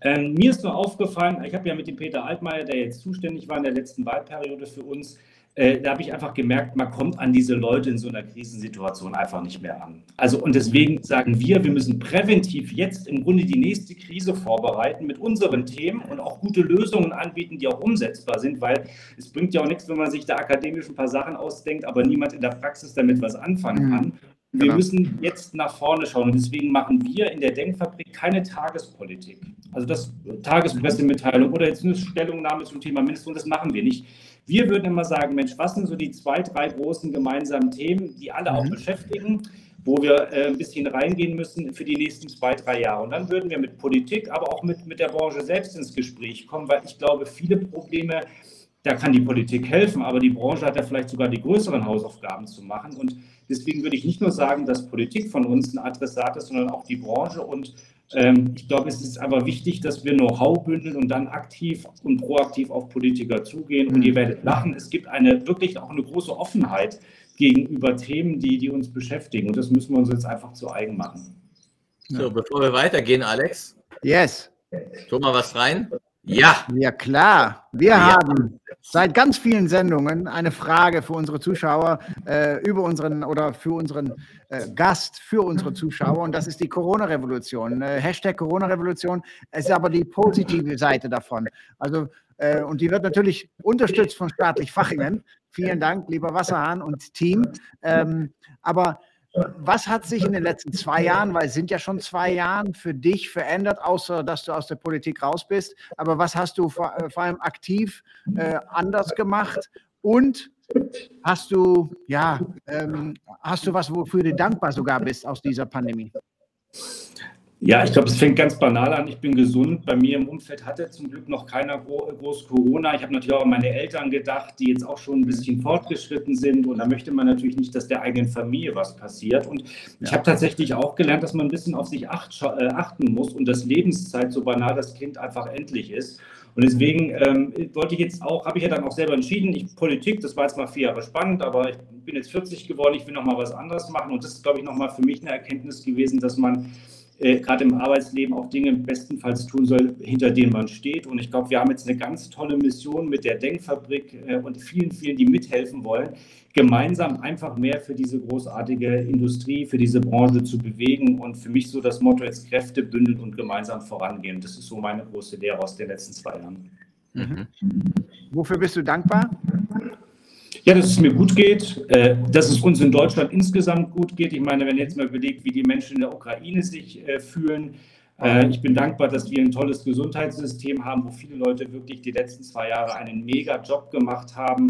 Ähm, mir ist nur aufgefallen, ich habe ja mit dem Peter Altmaier, der jetzt zuständig war in der letzten Wahlperiode für uns, äh, da habe ich einfach gemerkt, man kommt an diese Leute in so einer Krisensituation einfach nicht mehr an. Also und deswegen sagen wir, wir müssen präventiv jetzt im Grunde die nächste Krise vorbereiten mit unseren Themen und auch gute Lösungen anbieten, die auch umsetzbar sind, weil es bringt ja auch nichts, wenn man sich da akademisch ein paar Sachen ausdenkt, aber niemand in der Praxis damit was anfangen mhm. kann. Wir genau. müssen jetzt nach vorne schauen und deswegen machen wir in der Denkfabrik keine Tagespolitik. Also das Tagespressemitteilung oder jetzt eine Stellungnahme zum Thema Mindestlohn, das machen wir nicht. Wir würden immer sagen, Mensch, was sind so die zwei, drei großen gemeinsamen Themen, die alle auch mhm. beschäftigen, wo wir äh, ein bisschen reingehen müssen für die nächsten zwei, drei Jahre. Und dann würden wir mit Politik, aber auch mit, mit der Branche selbst ins Gespräch kommen, weil ich glaube, viele Probleme, da kann die Politik helfen, aber die Branche hat ja vielleicht sogar die größeren Hausaufgaben zu machen. Und deswegen würde ich nicht nur sagen, dass Politik von uns ein Adressat ist, sondern auch die Branche und ich glaube, es ist aber wichtig, dass wir Know-how bündeln und dann aktiv und proaktiv auf Politiker zugehen. Und ihr werdet lachen, es gibt eine wirklich auch eine große Offenheit gegenüber Themen, die, die uns beschäftigen. Und das müssen wir uns jetzt einfach zu eigen machen.
So, bevor wir weitergehen, Alex.
Yes.
Tu mal was rein. Ja.
Ja, klar. Wir ja. haben seit ganz vielen Sendungen eine Frage für unsere Zuschauer äh, über unseren oder für unseren äh, Gast, für unsere Zuschauer. Und das ist die Corona-Revolution. Äh, Hashtag Corona-Revolution ist aber die positive Seite davon. Also, äh, und die wird natürlich unterstützt von staatlich Fachingen. Vielen Dank, lieber Wasserhahn und Team. Ähm, aber was hat sich in den letzten zwei Jahren, weil es sind ja schon zwei Jahre, für dich verändert, außer dass du aus der Politik raus bist? Aber was hast du vor, äh, vor allem aktiv äh, anders gemacht? Und hast du, ja, ähm, hast du was, wofür du dankbar sogar bist aus dieser Pandemie?
Ja, ich glaube, es fängt ganz banal an. Ich bin gesund. Bei mir im Umfeld hatte zum Glück noch keiner groß Corona. Ich habe natürlich auch an meine Eltern gedacht, die jetzt auch schon ein bisschen fortgeschritten sind. Und da möchte man natürlich nicht, dass der eigenen Familie was passiert. Und ich habe tatsächlich auch gelernt, dass man ein bisschen auf sich äh, achten muss und dass Lebenszeit, so banal das Kind einfach endlich ist. Und deswegen ähm, wollte ich jetzt auch, habe ich ja dann auch selber entschieden, ich, Politik, das war jetzt mal vier Jahre spannend, aber ich bin jetzt 40 geworden, ich will nochmal was anderes machen. Und das ist, glaube ich, nochmal für mich eine Erkenntnis gewesen, dass man äh, gerade im Arbeitsleben auch Dinge bestenfalls tun soll, hinter denen man steht. Und ich glaube, wir haben jetzt eine ganz tolle Mission mit der Denkfabrik äh, und vielen, vielen, die mithelfen wollen, gemeinsam einfach mehr für diese großartige Industrie, für diese Branche zu bewegen. Und für mich so das Motto jetzt Kräfte bündeln und gemeinsam vorangehen. Das ist so meine große Lehre aus den letzten zwei Jahren.
Mhm. Wofür bist du dankbar?
Ja, dass es mir gut geht, äh, dass es uns in Deutschland insgesamt gut geht. Ich meine, wenn ihr jetzt mal überlegt, wie die Menschen in der Ukraine sich äh, fühlen, äh, ich bin dankbar, dass wir ein tolles Gesundheitssystem haben, wo viele Leute wirklich die letzten zwei Jahre einen mega Job gemacht haben.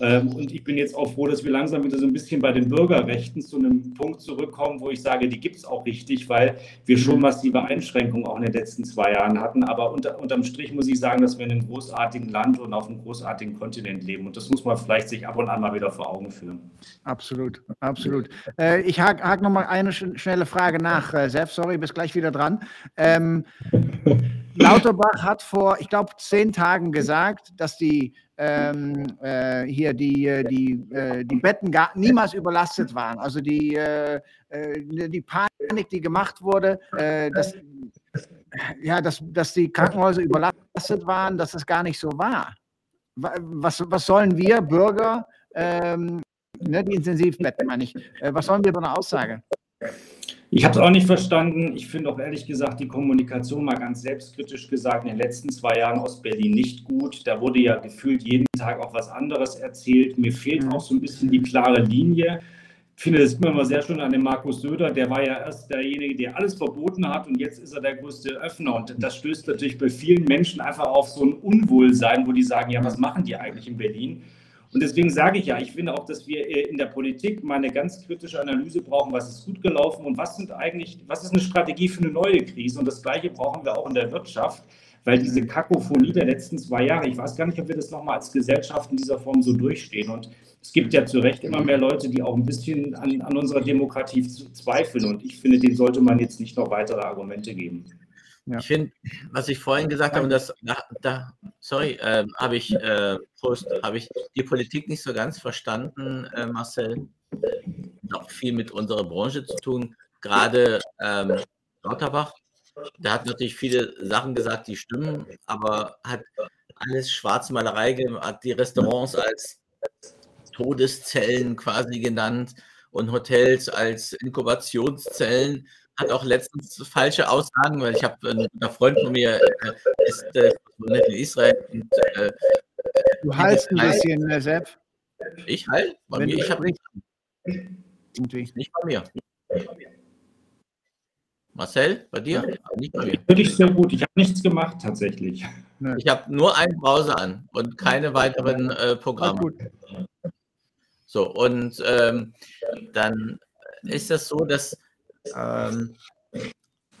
Ähm, und ich bin jetzt auch froh, dass wir langsam wieder so ein bisschen bei den Bürgerrechten zu einem Punkt zurückkommen, wo ich sage, die gibt es auch richtig, weil wir schon massive Einschränkungen auch in den letzten zwei Jahren hatten. Aber unter, unterm Strich muss ich sagen, dass wir in einem großartigen Land und auf einem großartigen Kontinent leben. Und das muss man vielleicht sich ab und an mal wieder vor Augen führen.
Absolut, absolut. Äh, ich hake hak noch mal eine schnelle Frage nach, äh, Sef. Sorry, bis gleich wieder dran. Ähm, Lauterbach hat vor, ich glaube, zehn Tagen gesagt, dass die ähm, äh, hier die, äh, die, äh, die Betten gar, niemals überlastet waren. Also die, äh, äh die Panik, die gemacht wurde, äh, dass, ja, dass, dass die Krankenhäuser überlastet waren, dass das gar nicht so war. Was, was sollen wir Bürger, ähm, ne, die Intensivbetten meine ich, was sollen wir bei einer Aussage?
Ich habe es auch nicht verstanden. Ich finde auch ehrlich gesagt die Kommunikation mal ganz selbstkritisch gesagt in den letzten zwei Jahren aus Berlin nicht gut. Da wurde ja gefühlt jeden Tag auch was anderes erzählt. Mir fehlt mhm. auch so ein bisschen die klare Linie. finde das immer sehr schön an dem Markus Söder. Der war ja erst derjenige, der alles verboten hat und jetzt ist er der größte Öffner. Und das stößt natürlich bei vielen Menschen einfach auf so ein Unwohlsein, wo die sagen, ja, was machen die eigentlich in Berlin? Und deswegen sage ich ja, ich finde auch, dass wir äh, in der Politik mal eine ganz kritische Analyse brauchen, was ist gut gelaufen und was sind eigentlich, was ist eine Strategie für eine neue Krise? Und das Gleiche brauchen wir auch in der Wirtschaft, weil diese Kakophonie der letzten zwei Jahre, ich weiß gar nicht, ob wir das nochmal als Gesellschaft in dieser Form so durchstehen. Und es gibt ja zu Recht immer mehr Leute, die auch ein bisschen an, an unserer Demokratie zweifeln. Und ich finde, denen sollte man jetzt nicht noch weitere Argumente geben.
Ja. Ich finde, was ich vorhin gesagt habe, das, da, da sorry, äh, habe ich, äh, habe ich die Politik nicht so ganz verstanden, äh, Marcel. Auch viel mit unserer Branche zu tun. Gerade ähm, Lauterbach, der hat natürlich viele Sachen gesagt, die stimmen, aber hat alles Schwarzmalerei gemacht, hat die Restaurants als Todeszellen quasi genannt und Hotels als Inkubationszellen hat auch letztens falsche Aussagen, weil ich habe ein Freund von mir äh, ist äh, in Israel und äh,
du heilst ein bisschen, äh, Sepp.
Ich halt? Bei Wenn mir, ich habe nicht. Nicht bei mir. Marcel, bei dir? Ja.
Nicht bei mir. Finde ich sehr gut. Ich habe nichts gemacht tatsächlich.
Ich habe nur einen Browser an und keine weiteren äh, Programme. So, und ähm, dann ist das so, dass ähm,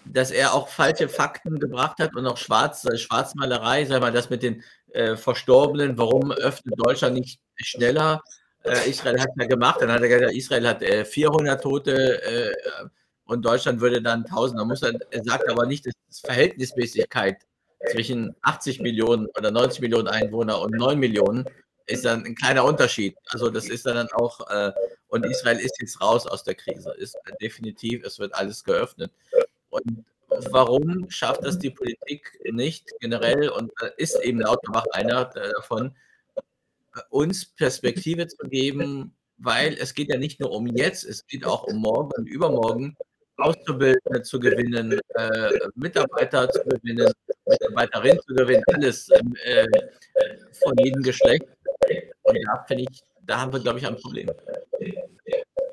dass er auch falsche Fakten gebracht hat und auch Schwarz, äh, Schwarzmalerei, sag mal, das mit den äh, Verstorbenen, warum öffnet Deutschland nicht schneller? Äh, Israel hat ja gemacht, dann hat er gesagt, Israel hat äh, 400 Tote äh, und Deutschland würde dann 1000. Da muss er, er sagt aber nicht, dass es Verhältnismäßigkeit zwischen 80 Millionen oder 90 Millionen Einwohner und 9 Millionen ist dann ein kleiner Unterschied. Also das ist dann auch, äh, und Israel ist jetzt raus aus der Krise, ist definitiv, es wird alles geöffnet. Und warum schafft das die Politik nicht generell, und ist eben Lauterbach einer davon, uns Perspektive zu geben, weil es geht ja nicht nur um jetzt, es geht auch um morgen und übermorgen, Auszubildende zu gewinnen, äh, Mitarbeiter zu gewinnen, Mitarbeiterinnen zu gewinnen, alles äh, von jedem Geschlecht. Und da finde ich, da haben wir, glaube ich, ein Problem.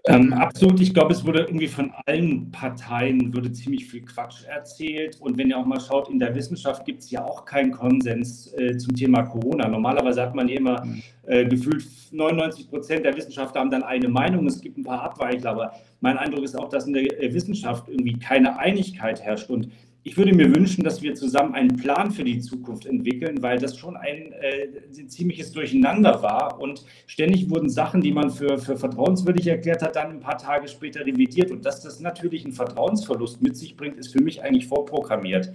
Ähm, absolut, ich glaube, es wurde irgendwie von allen Parteien würde ziemlich viel Quatsch erzählt. Und wenn ihr auch mal schaut, in der Wissenschaft gibt es ja auch keinen Konsens äh, zum Thema Corona. Normalerweise hat man ja immer äh, gefühlt 99 Prozent der Wissenschaftler haben dann eine Meinung. Es gibt ein paar Abweichler, aber mein Eindruck ist auch, dass in der äh, Wissenschaft irgendwie keine Einigkeit herrscht. Und ich würde mir wünschen, dass wir zusammen einen Plan für die Zukunft entwickeln, weil das schon ein, äh, ein ziemliches Durcheinander war und ständig wurden Sachen, die man für, für vertrauenswürdig erklärt hat, dann ein paar Tage später revidiert. Und dass das natürlich einen Vertrauensverlust mit sich bringt, ist für mich eigentlich vorprogrammiert.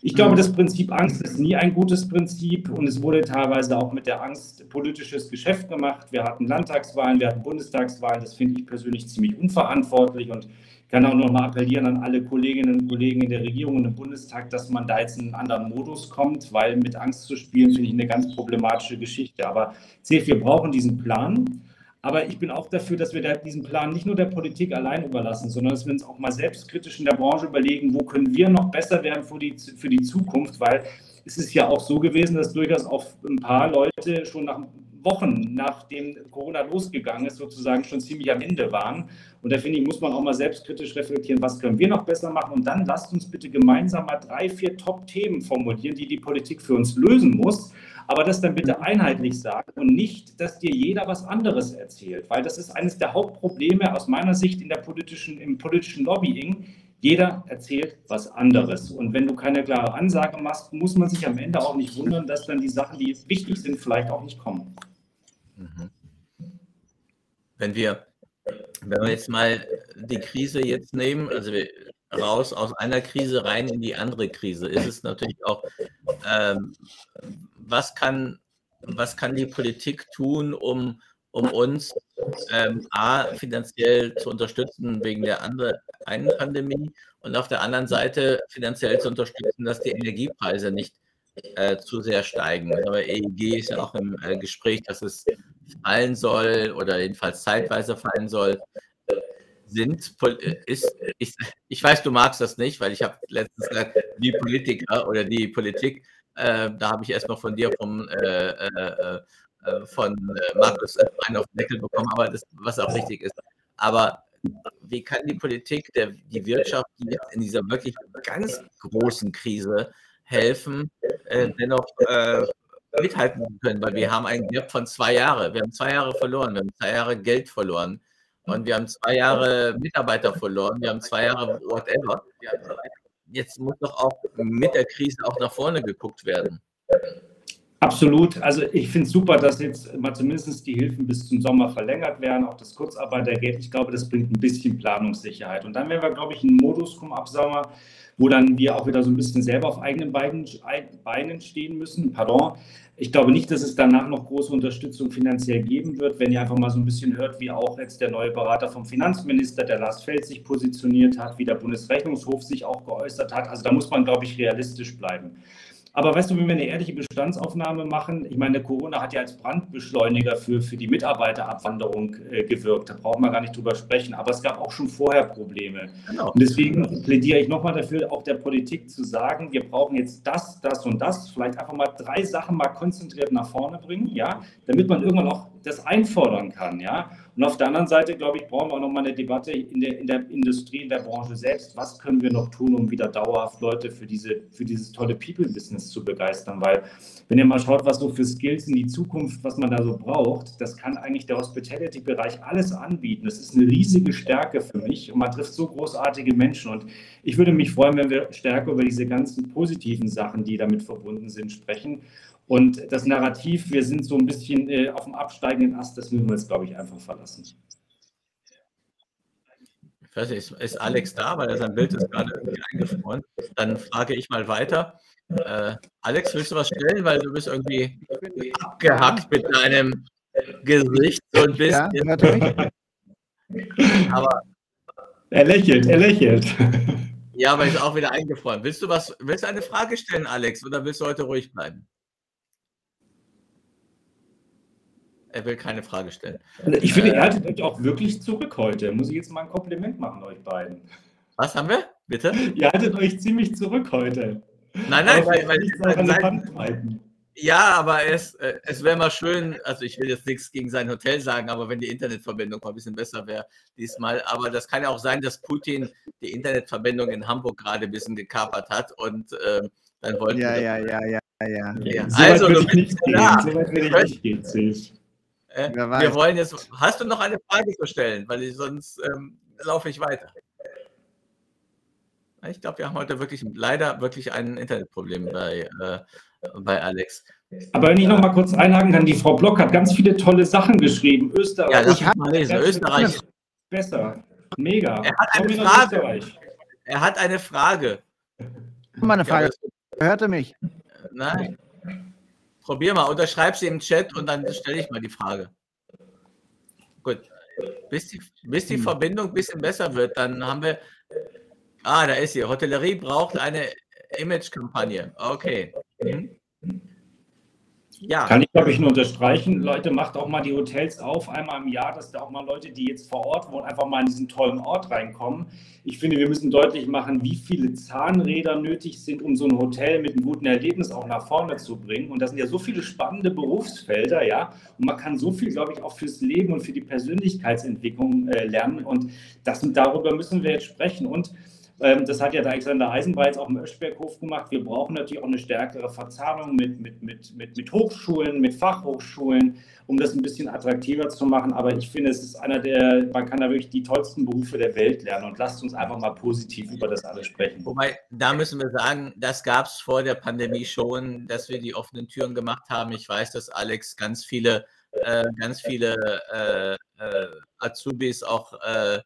Ich glaube, das Prinzip Angst ist nie ein gutes Prinzip und es wurde teilweise auch mit der Angst politisches Geschäft gemacht. Wir hatten Landtagswahlen, wir hatten Bundestagswahlen. Das finde ich persönlich ziemlich unverantwortlich und ich kann auch noch mal appellieren an alle Kolleginnen und Kollegen in der Regierung und im Bundestag, dass man da jetzt in einen anderen Modus kommt, weil mit Angst zu spielen, finde ich eine ganz problematische Geschichte. Aber seht, wir brauchen diesen Plan. Aber ich bin auch dafür, dass wir diesen Plan nicht nur der Politik allein überlassen, sondern dass wir uns auch mal selbstkritisch in der Branche überlegen, wo können wir noch besser werden für die, für die Zukunft, weil es ist ja auch so gewesen, dass durchaus auch ein paar Leute schon nach Wochen nachdem Corona losgegangen ist, sozusagen schon ziemlich am Ende waren. Und da finde ich, muss man auch mal selbstkritisch reflektieren, was können wir noch besser machen. Und dann lasst uns bitte gemeinsam mal drei, vier Top-Themen formulieren, die die Politik für uns lösen muss. Aber das dann bitte einheitlich sagen und nicht, dass dir jeder was anderes erzählt. Weil das ist eines der Hauptprobleme aus meiner Sicht in der politischen, im politischen Lobbying. Jeder erzählt was anderes. Und wenn du keine klare Ansage machst, muss man sich am Ende auch nicht wundern, dass dann die Sachen, die wichtig sind, vielleicht auch nicht kommen. Mhm.
Wenn wir, wenn wir jetzt mal die Krise jetzt nehmen, also wir raus aus einer Krise rein in die andere Krise, ist es natürlich auch, ähm, was, kann, was kann die Politik tun, um, um uns ähm, A, finanziell zu unterstützen wegen der anderen einen Pandemie und auf der anderen Seite finanziell zu unterstützen, dass die Energiepreise nicht äh, zu sehr steigen. Aber EEG ist ja auch im äh, Gespräch, dass es fallen soll oder jedenfalls zeitweise fallen soll. Sind, ist, ich, ich weiß, du magst das nicht, weil ich habe letztens gesagt, die Politiker oder die Politik, äh, da habe ich erstmal von dir vom, äh, äh, äh, von Markus einen auf den Deckel bekommen, aber das, was auch richtig ist. Aber wie kann die Politik, der, die Wirtschaft, die jetzt in dieser wirklich ganz großen Krise helfen, äh, dennoch äh, mithalten können? Weil wir haben einen Gap von zwei Jahren. Wir haben zwei Jahre verloren, wir haben zwei Jahre Geld verloren und wir haben zwei Jahre Mitarbeiter verloren, wir haben zwei Jahre whatever. Jetzt muss doch auch mit der Krise auch nach vorne geguckt werden.
Absolut. Also ich finde es super, dass jetzt mal zumindest die Hilfen bis zum Sommer verlängert werden, auch das Kurzarbeitergeld. Ich glaube, das bringt ein bisschen Planungssicherheit. Und dann werden wir, glaube ich, einen Modus kommen ab Sommer, wo dann wir auch wieder so ein bisschen selber auf eigenen Beinen stehen müssen. Pardon. Ich glaube nicht, dass es danach noch große Unterstützung finanziell geben wird, wenn ihr einfach mal so ein bisschen hört, wie auch jetzt der neue Berater vom Finanzminister, der Lars Feld, sich positioniert hat, wie der Bundesrechnungshof sich auch geäußert hat. Also da muss man, glaube ich, realistisch bleiben. Aber weißt du, wenn wir eine ehrliche Bestandsaufnahme machen, ich meine, Corona hat ja als Brandbeschleuniger für, für die Mitarbeiterabwanderung äh, gewirkt. Da brauchen wir gar nicht drüber sprechen. Aber es gab auch schon vorher Probleme. Genau. Und deswegen plädiere ich nochmal dafür, auch der Politik zu sagen, wir brauchen jetzt das, das und das. Vielleicht einfach mal drei Sachen mal konzentriert nach vorne bringen, ja, damit man irgendwann auch das einfordern kann, ja. Und auf der anderen Seite, glaube ich, brauchen wir auch nochmal eine Debatte in der, in der Industrie, in der Branche selbst. Was können wir noch tun, um wieder dauerhaft Leute für, diese, für dieses tolle People-Business zu begeistern? Weil, wenn ihr mal schaut, was so für Skills in die Zukunft, was man da so braucht, das kann eigentlich der Hospitality-Bereich alles anbieten. Das ist eine riesige Stärke für mich und man trifft so großartige Menschen. Und ich würde mich freuen, wenn wir stärker über diese ganzen positiven Sachen, die damit verbunden sind, sprechen und das Narrativ, wir sind so ein bisschen äh, auf dem absteigenden Ast, das müssen wir jetzt, glaube ich, einfach verlassen.
Ich weiß nicht, ist, ist Alex da, weil sein Bild ist gerade eingefroren. Dann frage ich mal weiter. Äh, Alex, willst du was stellen? Weil du bist irgendwie abgehackt mit deinem Gesicht so ein bisschen. Ja, natürlich.
Aber er lächelt, er lächelt.
Ja, aber ist auch wieder eingefroren. Willst du was, willst du eine Frage stellen, Alex, oder willst du heute ruhig bleiben? Er will keine Frage stellen.
Ich finde, äh, ihr haltet euch auch wirklich zurück heute. Muss ich jetzt mal ein Kompliment machen, euch beiden.
Was haben wir? Bitte?
Ihr haltet euch ziemlich zurück heute.
Nein, nein, weil, weil ich seit, ja, aber es, äh, es wäre mal schön, also ich will jetzt nichts gegen sein Hotel sagen, aber wenn die Internetverbindung mal ein bisschen besser wäre diesmal. Aber das kann ja auch sein, dass Putin die Internetverbindung in Hamburg gerade ein bisschen gekapert hat und äh, dann wollten
ja, wir. Ja, ja, ja, ja, ja.
So also, du bist da. So weit will ich nicht gehen,
äh, wir wollen jetzt. Hast du noch eine Frage zu stellen? Weil sonst ähm, laufe ich weiter. Ich glaube, wir haben heute wirklich leider wirklich ein Internetproblem bei, äh, bei Alex.
Aber wenn ich noch mal kurz einhaken kann, die Frau Block hat ganz viele tolle Sachen geschrieben. Österreich. Ja,
lass mal lesen. Österreich.
Besser. Mega.
Er hat eine Frage. Er hat eine Frage.
Mal eine Frage. Ja, Hörte mich.
Nein. Probier mal, unterschreib sie im Chat und dann stelle ich mal die Frage. Gut. Bis die, bis die hm. Verbindung ein bisschen besser wird, dann haben wir. Ah, da ist sie. Hotellerie braucht eine Image-Kampagne. Okay. Mhm.
Ja. Kann ich, glaube ich, nur unterstreichen. Leute, macht auch mal die Hotels auf, einmal im Jahr, dass da auch mal Leute, die jetzt vor Ort wohnen, einfach mal in diesen tollen Ort reinkommen. Ich finde, wir müssen deutlich machen, wie viele Zahnräder nötig sind, um so ein Hotel mit einem guten Erlebnis auch nach vorne zu bringen. Und das sind ja so viele spannende Berufsfelder, ja. Und man kann so viel, glaube ich, auch fürs Leben und für die Persönlichkeitsentwicklung äh, lernen. Und das, darüber müssen wir jetzt sprechen. Und das hat ja der Alexander Eisenbeitz auch im Öschberghof gemacht. Wir brauchen natürlich auch eine stärkere Verzahnung mit, mit, mit, mit, mit Hochschulen, mit Fachhochschulen, um das ein bisschen attraktiver zu machen. Aber ich finde, es ist einer der, man kann da wirklich die tollsten Berufe der Welt lernen. Und lasst uns einfach mal positiv über das alles sprechen.
Wobei, da müssen wir sagen, das gab es vor der Pandemie schon, dass wir die offenen Türen gemacht haben. Ich weiß, dass Alex ganz viele, äh, ganz viele äh, äh, Azubis auch äh,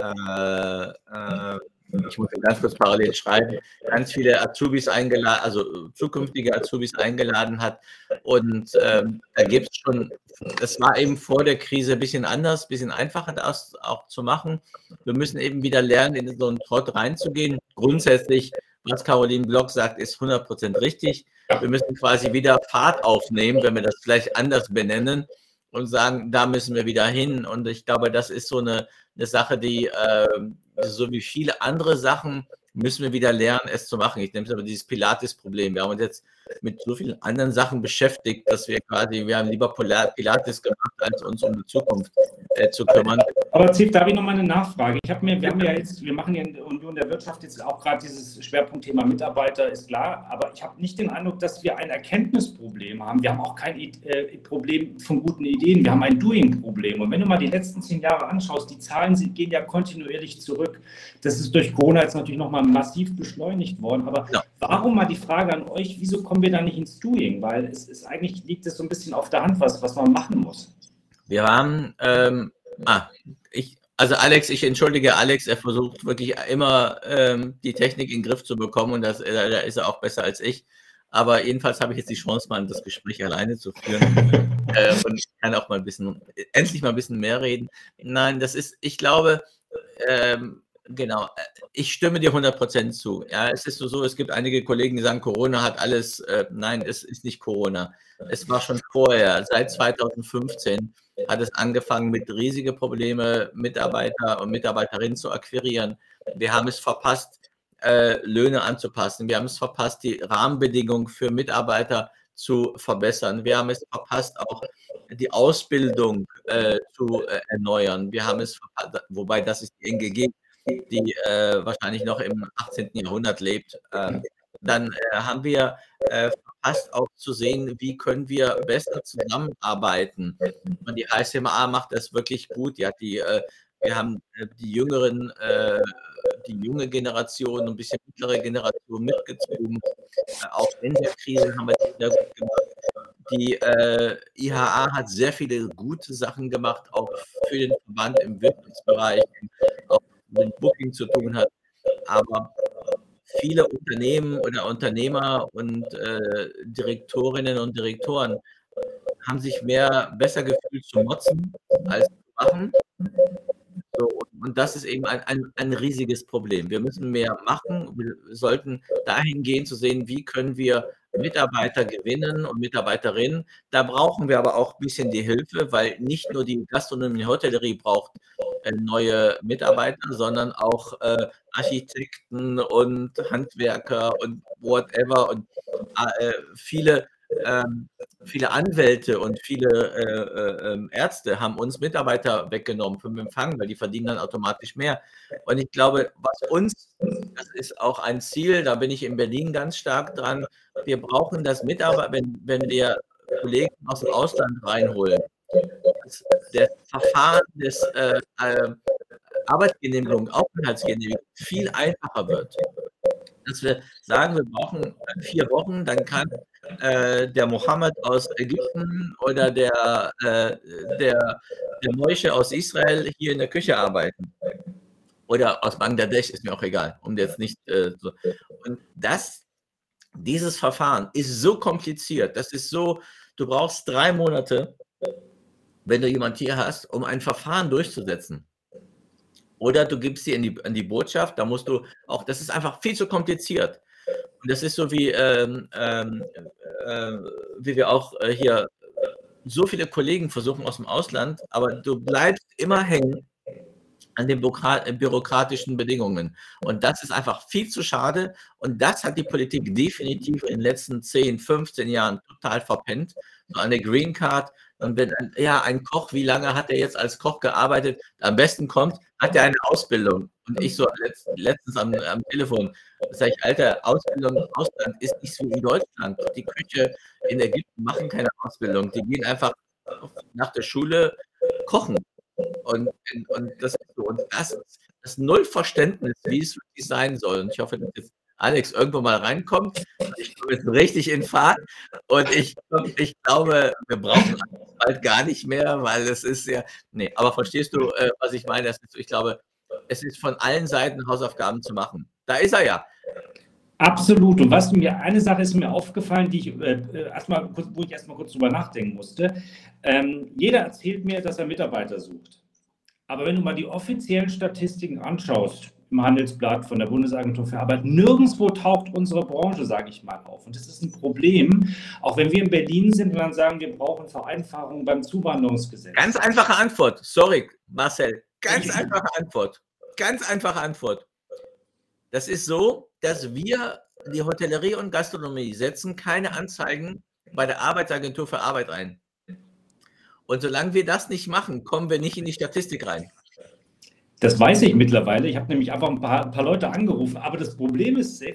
äh, äh, ich muss ganz kurz parallel schreiben, ganz viele Azubis eingeladen, also zukünftige Azubis eingeladen hat. Und ähm, da gibt es schon, das war eben vor der Krise ein bisschen anders, ein bisschen einfacher das auch zu machen. Wir müssen eben wieder lernen, in so einen Trott reinzugehen. Grundsätzlich, was Caroline Block sagt, ist 100% richtig. Wir müssen quasi wieder Fahrt aufnehmen, wenn wir das vielleicht anders benennen und sagen, da müssen wir wieder hin. Und ich glaube, das ist so eine, eine Sache, die äh, so wie viele andere Sachen müssen wir wieder lernen, es zu machen. Ich nehme es aber dieses Pilates-Problem. Wir haben uns jetzt mit so vielen anderen Sachen beschäftigt, dass wir quasi, wir haben lieber Pilates gemacht, als uns um die Zukunft äh, zu kümmern.
Aber Ziv, da habe ich noch mal eine Nachfrage. Ich habe mir, wir haben ja jetzt, wir machen ja in der Union der Wirtschaft jetzt auch gerade dieses Schwerpunktthema Mitarbeiter, ist klar, aber ich habe nicht den Eindruck, dass wir ein Erkenntnisproblem haben. Wir haben auch kein äh, Problem von guten Ideen, wir haben ein Doing-Problem. Und wenn du mal die letzten zehn Jahre anschaust, die Zahlen sind, gehen ja kontinuierlich zurück. Das ist durch Corona jetzt natürlich noch mal massiv beschleunigt worden. Aber ja. warum mal die Frage an euch, wieso kommen wir da nicht ins Doing? Weil es ist eigentlich liegt es so ein bisschen auf der Hand, was, was man machen muss.
Wir haben ähm Ah, ich, also Alex, ich entschuldige Alex, er versucht wirklich immer ähm, die Technik in den Griff zu bekommen und das, äh, da ist er auch besser als ich. Aber jedenfalls habe ich jetzt die Chance, mal das Gespräch alleine zu führen. äh, und ich kann auch mal ein bisschen, endlich mal ein bisschen mehr reden. Nein, das ist, ich glaube, ähm, genau, ich stimme dir 100% zu. Ja, es ist so, es gibt einige Kollegen, die sagen, Corona hat alles. Äh, nein, es ist nicht Corona. Es war schon vorher, seit 2015 hat es angefangen mit riesigen Problemen, Mitarbeiter und Mitarbeiterinnen zu akquirieren. Wir haben es verpasst, äh, Löhne anzupassen. Wir haben es verpasst, die Rahmenbedingungen für Mitarbeiter zu verbessern. Wir haben es verpasst, auch die Ausbildung äh, zu äh, erneuern. Wir haben es verpasst, wobei das ist die NGG, die äh, wahrscheinlich noch im 18. Jahrhundert lebt. Ähm, dann äh, haben wir verpasst auch zu sehen, wie können wir besser zusammenarbeiten. Und die HSMA macht das wirklich gut. Ja, die, äh, wir haben äh, die jüngeren, äh, die junge Generation, ein bisschen mittlere Generation mitgezogen. Auch in der Krise haben wir das sehr gut gemacht. Die IHA hat sehr viele gute Sachen gemacht, auch für den Verband im Wirtschaftsbereich, auch mit Booking zu tun hat. Aber viele Unternehmen oder Unternehmer und äh, Direktorinnen und Direktoren haben sich mehr besser gefühlt zu motzen als zu machen. So, und das ist eben ein, ein, ein riesiges Problem. Wir müssen mehr machen. Wir sollten dahin gehen zu sehen, wie können wir Mitarbeiter gewinnen und Mitarbeiterinnen. Da brauchen wir aber auch ein bisschen die Hilfe, weil nicht nur die Gastronomie und Hotellerie braucht äh, neue Mitarbeiter, sondern auch äh, Architekten und Handwerker und whatever und äh, viele ähm, viele Anwälte und viele äh, äh, ähm, Ärzte haben uns Mitarbeiter weggenommen vom Empfang, weil die verdienen dann automatisch mehr. Und ich glaube, was uns, das ist auch ein Ziel, da bin ich in Berlin ganz stark dran, wir brauchen das Mitarbeiter, wenn, wenn wir Kollegen aus dem Ausland reinholen, das, das Verfahren des äh, äh Arbeitsgenehmigung, Aufenthaltsgenehmigung viel einfacher wird. Dass wir sagen, wir brauchen vier Wochen, dann kann äh, der Mohammed aus Ägypten oder der, äh, der, der Moische aus Israel hier in der Küche arbeiten. Oder aus Bangladesch, ist mir auch egal, um jetzt nicht äh, so. Und das, dieses Verfahren ist so kompliziert, das ist so, du brauchst drei Monate, wenn du jemand hier hast, um ein Verfahren durchzusetzen. Oder du gibst sie in die, in die Botschaft, da musst du auch, das ist einfach viel zu kompliziert. Und das ist so wie, ähm, ähm, äh, wie wir auch äh, hier so viele Kollegen versuchen aus dem Ausland, aber du bleibst immer hängen an den bürokratischen Bedingungen. Und das ist einfach viel zu schade. Und das hat die Politik definitiv in den letzten 10, 15 Jahren total verpennt. So eine Green Card. Und wenn, ja, ein Koch, wie lange hat er jetzt als Koch gearbeitet? Am besten kommt, hat er eine Ausbildung. Und ich so letztens am, am Telefon, sage ich, Alter, Ausbildung im Ausland ist nicht so wie Deutschland. Die Küche in Ägypten machen keine Ausbildung. Die gehen einfach nach der Schule kochen. Und, und das ist. Und das ist Nullverständnis, wie es wirklich sein soll. Und ich hoffe, dass jetzt Alex irgendwo mal reinkommt. Ich komme jetzt richtig in Fahrt. Und ich, ich glaube, wir brauchen bald gar nicht mehr, weil es ist ja. Nee, aber verstehst du, äh, was ich meine? Ist, ich glaube, es ist von allen Seiten Hausaufgaben zu machen. Da ist er ja.
Absolut. Und was mir, eine Sache ist mir aufgefallen, die ich äh, äh erstmal, wo ich erstmal kurz drüber nachdenken musste. Ähm, jeder erzählt mir, dass er Mitarbeiter sucht. Aber wenn du mal die offiziellen Statistiken anschaust, im Handelsblatt von der Bundesagentur für Arbeit, nirgendwo taucht unsere Branche, sage ich mal, auf. Und das ist ein Problem, auch wenn wir in Berlin sind und dann sagen, wir brauchen Vereinfachungen beim Zuwanderungsgesetz.
Ganz einfache Antwort. Sorry, Marcel. Ganz einfache Antwort. Ganz einfache Antwort. Das ist so, dass wir, die Hotellerie und Gastronomie, setzen keine Anzeigen bei der Arbeitsagentur für Arbeit ein. Und solange wir das nicht machen, kommen wir nicht in die Statistik rein.
Das weiß ich mittlerweile. Ich habe nämlich einfach ein paar, ein paar, Leute angerufen. Aber das Problem ist, äh,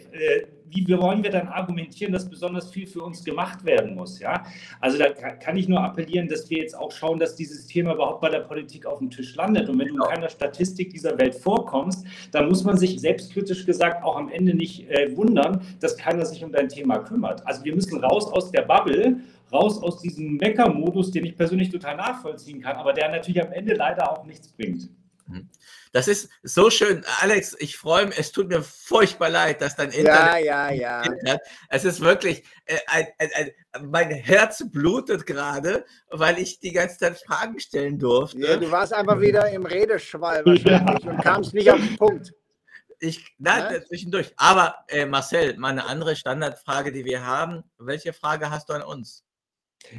wie wollen wir dann argumentieren, dass besonders viel für uns gemacht werden muss? Ja? Also da kann ich nur appellieren, dass wir jetzt auch schauen, dass dieses Thema überhaupt bei der Politik auf dem Tisch landet. Und wenn du in keiner Statistik dieser Welt vorkommst, dann muss man sich selbstkritisch gesagt auch am Ende nicht äh, wundern, dass keiner sich um dein Thema kümmert. Also wir müssen raus aus der Bubble raus aus diesem Mecker-Modus, den ich persönlich total nachvollziehen kann, aber der natürlich am Ende leider auch nichts bringt.
Mhm. Das ist so schön. Alex, ich freue mich, es tut mir furchtbar leid, dass dein Internet.
Ja, ja, ja.
Es ist wirklich, äh, ein, ein, ein, mein Herz blutet gerade, weil ich die ganze Zeit Fragen stellen durfte.
Ja, du warst einfach wieder im Redeschwall wahrscheinlich ja. und kamst nicht auf den Punkt.
Ich, nein, ja? zwischendurch. Aber äh, Marcel, mal eine andere Standardfrage, die wir haben. Welche Frage hast du an uns?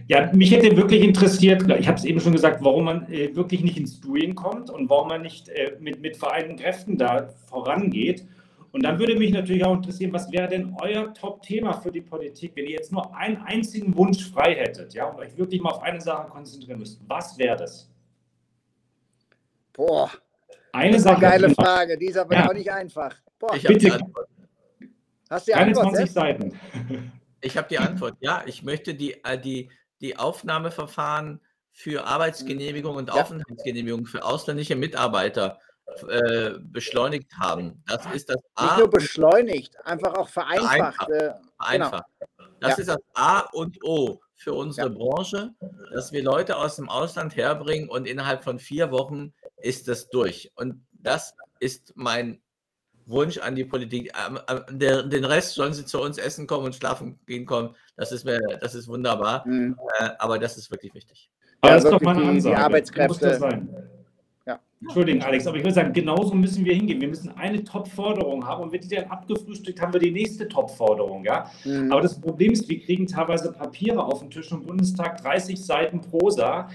Ja, mich hätte wirklich interessiert, ich habe es eben schon gesagt, warum man äh, wirklich nicht ins Doing kommt und warum man nicht äh, mit, mit vereinten Kräften da vorangeht. Und dann würde mich natürlich auch interessieren, was wäre denn euer Top-Thema für die Politik, wenn ihr jetzt nur einen einzigen Wunsch frei hättet, ja, und euch wirklich mal auf eine Sache konzentrieren müsst. Was wäre das?
Boah. Eine das ist Sache. Eine geile Frage, die ist aber ja. auch nicht einfach.
Boah. Ich Bitte. Hast du die 21 Seiten.
Ich habe die Antwort. Ja, ich möchte die, äh, die, die Aufnahmeverfahren für Arbeitsgenehmigung und ja. Aufenthaltsgenehmigung für ausländische Mitarbeiter äh, beschleunigt haben. Das ist das
A. Nicht nur beschleunigt, einfach auch vereinfacht.
Vereinfacht. Äh, vereinfacht. Genau. Das ja. ist das A und O für unsere ja. Branche, dass wir Leute aus dem Ausland herbringen und innerhalb von vier Wochen ist das durch. Und das ist mein Wunsch an die Politik. Ähm, ähm, der, den Rest sollen sie zu uns essen kommen und schlafen gehen kommen. Das ist, mir, das ist wunderbar. Mhm. Äh, aber das ist wirklich wichtig.
Aber das ist doch mal eine
Ansage. Die Arbeitskräfte.
Entschuldigung, Alex, aber ich würde sagen, genauso müssen wir hingehen. Wir müssen eine Top-Forderung haben und wenn die dann abgefrühstückt haben wir die nächste Top-Forderung. Ja? Mhm. Aber das Problem ist, wir kriegen teilweise Papiere auf den Tisch im Bundestag, 30 Seiten Prosa,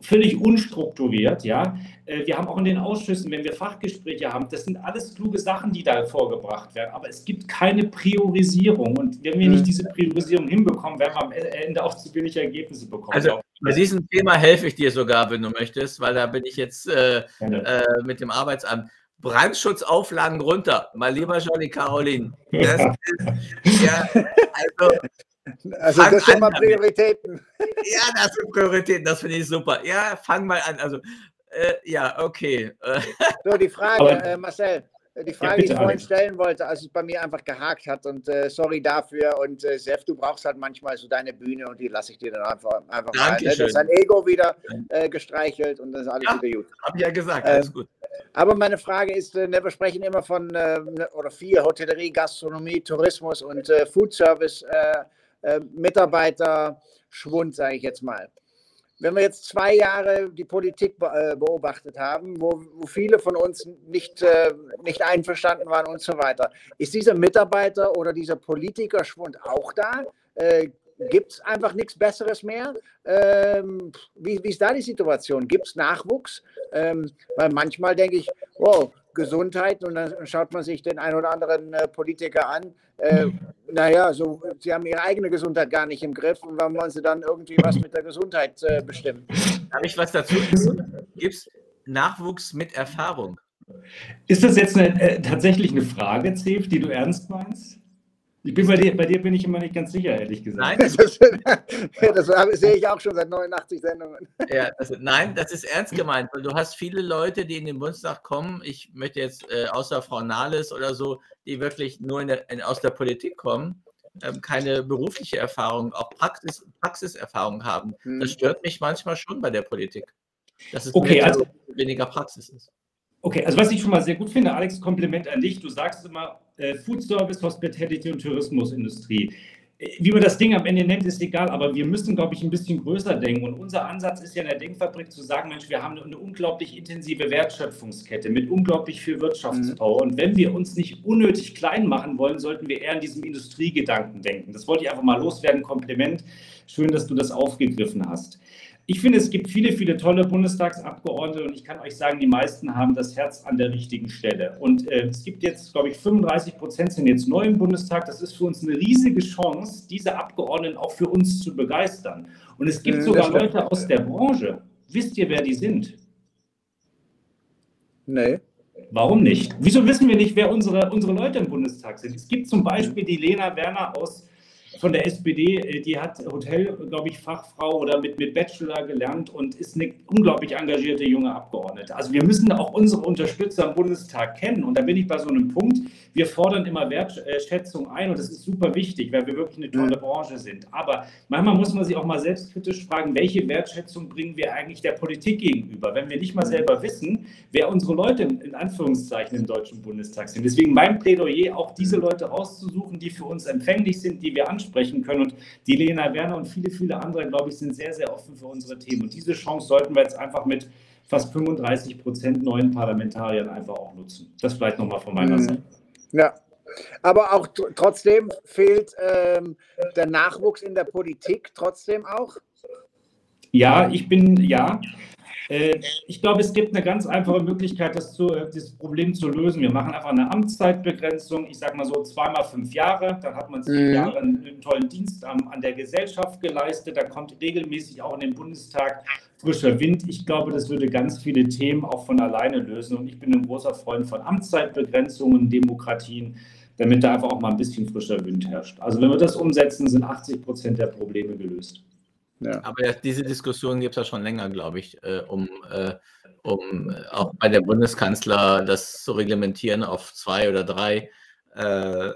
völlig unstrukturiert. Ja? Äh, wir haben auch in den Ausschüssen, wenn wir Fachgespräche haben, das sind alles kluge Sachen, die da vorgebracht werden. Aber es gibt keine Priorisierung. Und wenn wir nicht mhm. diese Priorisierung hinbekommen, werden wir am Ende auch zu wenig Ergebnisse bekommen.
Also, bei diesem Thema helfe ich dir sogar, wenn du möchtest, weil da bin ich jetzt äh, äh, mit dem Arbeitsamt. Brandschutzauflagen runter, mal lieber Johnny Caroline. Das ist,
ja, also, also das sind mal Prioritäten.
Ja, das sind Prioritäten, das finde ich super. Ja, fang mal an. Also, äh, ja, okay.
So, die Frage, äh, Marcel, die Frage, ja, bitte, die ich vorhin stellen wollte, als es bei mir einfach gehakt hat und äh, sorry dafür und äh, Sef, du brauchst halt manchmal so deine Bühne und die lasse ich dir dann einfach, einfach
mal. Ne? Das
ist dein Ego wieder äh, gestreichelt und das ist alles ja, wieder gut.
Hab ich ja gesagt, alles ähm, gut.
Aber meine Frage ist, äh, ne, wir sprechen immer von, äh, ne, oder viel, Hotellerie, Gastronomie, Tourismus und äh, Food Service, Mitarbeiterschwund, sage ich jetzt mal wenn wir jetzt zwei Jahre die Politik äh, beobachtet haben, wo, wo viele von uns nicht, äh, nicht einverstanden waren und so weiter, ist dieser Mitarbeiter oder dieser Politikerschwund auch da? Äh, Gibt es einfach nichts Besseres mehr? Ähm, wie, wie, ist da die Situation? Gibt es Nachwuchs? Ähm, weil manchmal denke ich, wow, Gesundheit und dann schaut man sich den einen oder anderen äh, Politiker an. Äh, naja, so, sie haben ihre eigene Gesundheit gar nicht im Griff und warum wollen sie dann irgendwie was mit der Gesundheit äh, bestimmen?
Habe ich was dazu? Gibt es Nachwuchs mit Erfahrung?
Ist das jetzt eine, äh, tatsächlich eine Frage, Zef, die du ernst meinst? Ich bin bei dir, bei dir bin ich immer nicht ganz sicher, ehrlich gesagt.
Nein,
das, das sehe ich auch schon seit 89 Sendungen.
Ja, das, nein, das ist ernst gemeint, weil du hast viele Leute, die in den Bundestag kommen. Ich möchte jetzt äh, außer Frau Nahles oder so, die wirklich nur in der, in, aus der Politik kommen, ähm, keine berufliche Erfahrung, auch Praxis, Praxiserfahrung haben. Hm. Das stört mich manchmal schon bei der Politik, dass es
okay, also,
weniger Praxis ist.
Okay, also was ich schon mal sehr gut finde, Alex, Kompliment an dich. Du sagst immer äh, Food Service, Hospitality und Tourismusindustrie. Äh, wie man das Ding am Ende nennt, ist egal, aber wir müssen, glaube ich, ein bisschen größer denken. Und unser Ansatz ist ja in der Denkfabrik zu sagen, Mensch, wir haben eine unglaublich intensive Wertschöpfungskette mit unglaublich viel Wirtschaftspower. Mhm. Und wenn wir uns nicht unnötig klein machen wollen, sollten wir eher in diesem Industriegedanken denken. Das wollte ich einfach mal loswerden. Kompliment. Schön, dass du das aufgegriffen hast. Ich finde, es gibt viele, viele tolle Bundestagsabgeordnete und ich kann euch sagen, die meisten haben das Herz an der richtigen Stelle. Und äh, es gibt jetzt, glaube ich, 35 Prozent sind jetzt neu im Bundestag. Das ist für uns eine riesige Chance, diese Abgeordneten auch für uns zu begeistern. Und es gibt sogar Leute aus der Branche. Wisst ihr, wer die sind? Nee. Warum nicht? Wieso wissen wir nicht, wer unsere, unsere Leute im Bundestag sind? Es gibt zum Beispiel die Lena Werner aus von der SPD, äh, die hat Hotel, glaube ich, Fachfrau oder mit, mit Bachelor gelernt und ist eine unglaublich engagierte junge Abgeordnete. Also wir müssen auch unsere Unterstützer im Bundestag kennen. Und da bin ich bei so einem Punkt, wir fordern immer Wertschätzung ein und das ist super wichtig, weil wir wirklich eine tolle Branche sind. Aber manchmal muss man sich auch mal selbstkritisch fragen, welche Wertschätzung bringen wir eigentlich der Politik gegenüber, wenn wir nicht mal selber wissen, wer unsere Leute in Anführungszeichen im Deutschen Bundestag sind. Deswegen mein Plädoyer, auch diese Leute rauszusuchen, die für uns empfänglich sind, die wir anschauen ansprechen können. Und die Lena Werner und viele, viele andere, glaube ich, sind sehr, sehr offen für unsere Themen. Und diese Chance sollten wir jetzt einfach mit fast 35 Prozent neuen Parlamentariern einfach auch nutzen. Das vielleicht nochmal von meiner mhm. Seite.
Ja, aber auch trotzdem fehlt ähm, der Nachwuchs in der Politik trotzdem auch?
Ja, ich bin, ja. Äh, ich glaube, es gibt eine ganz einfache Möglichkeit, das, zu, das, Problem zu lösen. Wir machen einfach eine Amtszeitbegrenzung. Ich sage mal so zweimal fünf Jahre. Dann hat man sieben mhm. Jahre einen, einen, tollen Dienst an, an, der Gesellschaft geleistet. Da kommt regelmäßig auch in den Bundestag frischer Wind. Ich glaube, das würde ganz viele Themen auch von alleine lösen. Und ich bin ein großer Freund von Amtszeitbegrenzungen, Demokratien damit da einfach auch mal ein bisschen frischer Wind herrscht. Also wenn wir das umsetzen, sind 80 Prozent der Probleme gelöst.
Ja. Aber diese Diskussion gibt es ja schon länger, glaube ich, äh, um, äh, um äh, auch bei der Bundeskanzler das zu reglementieren auf zwei oder drei äh, äh,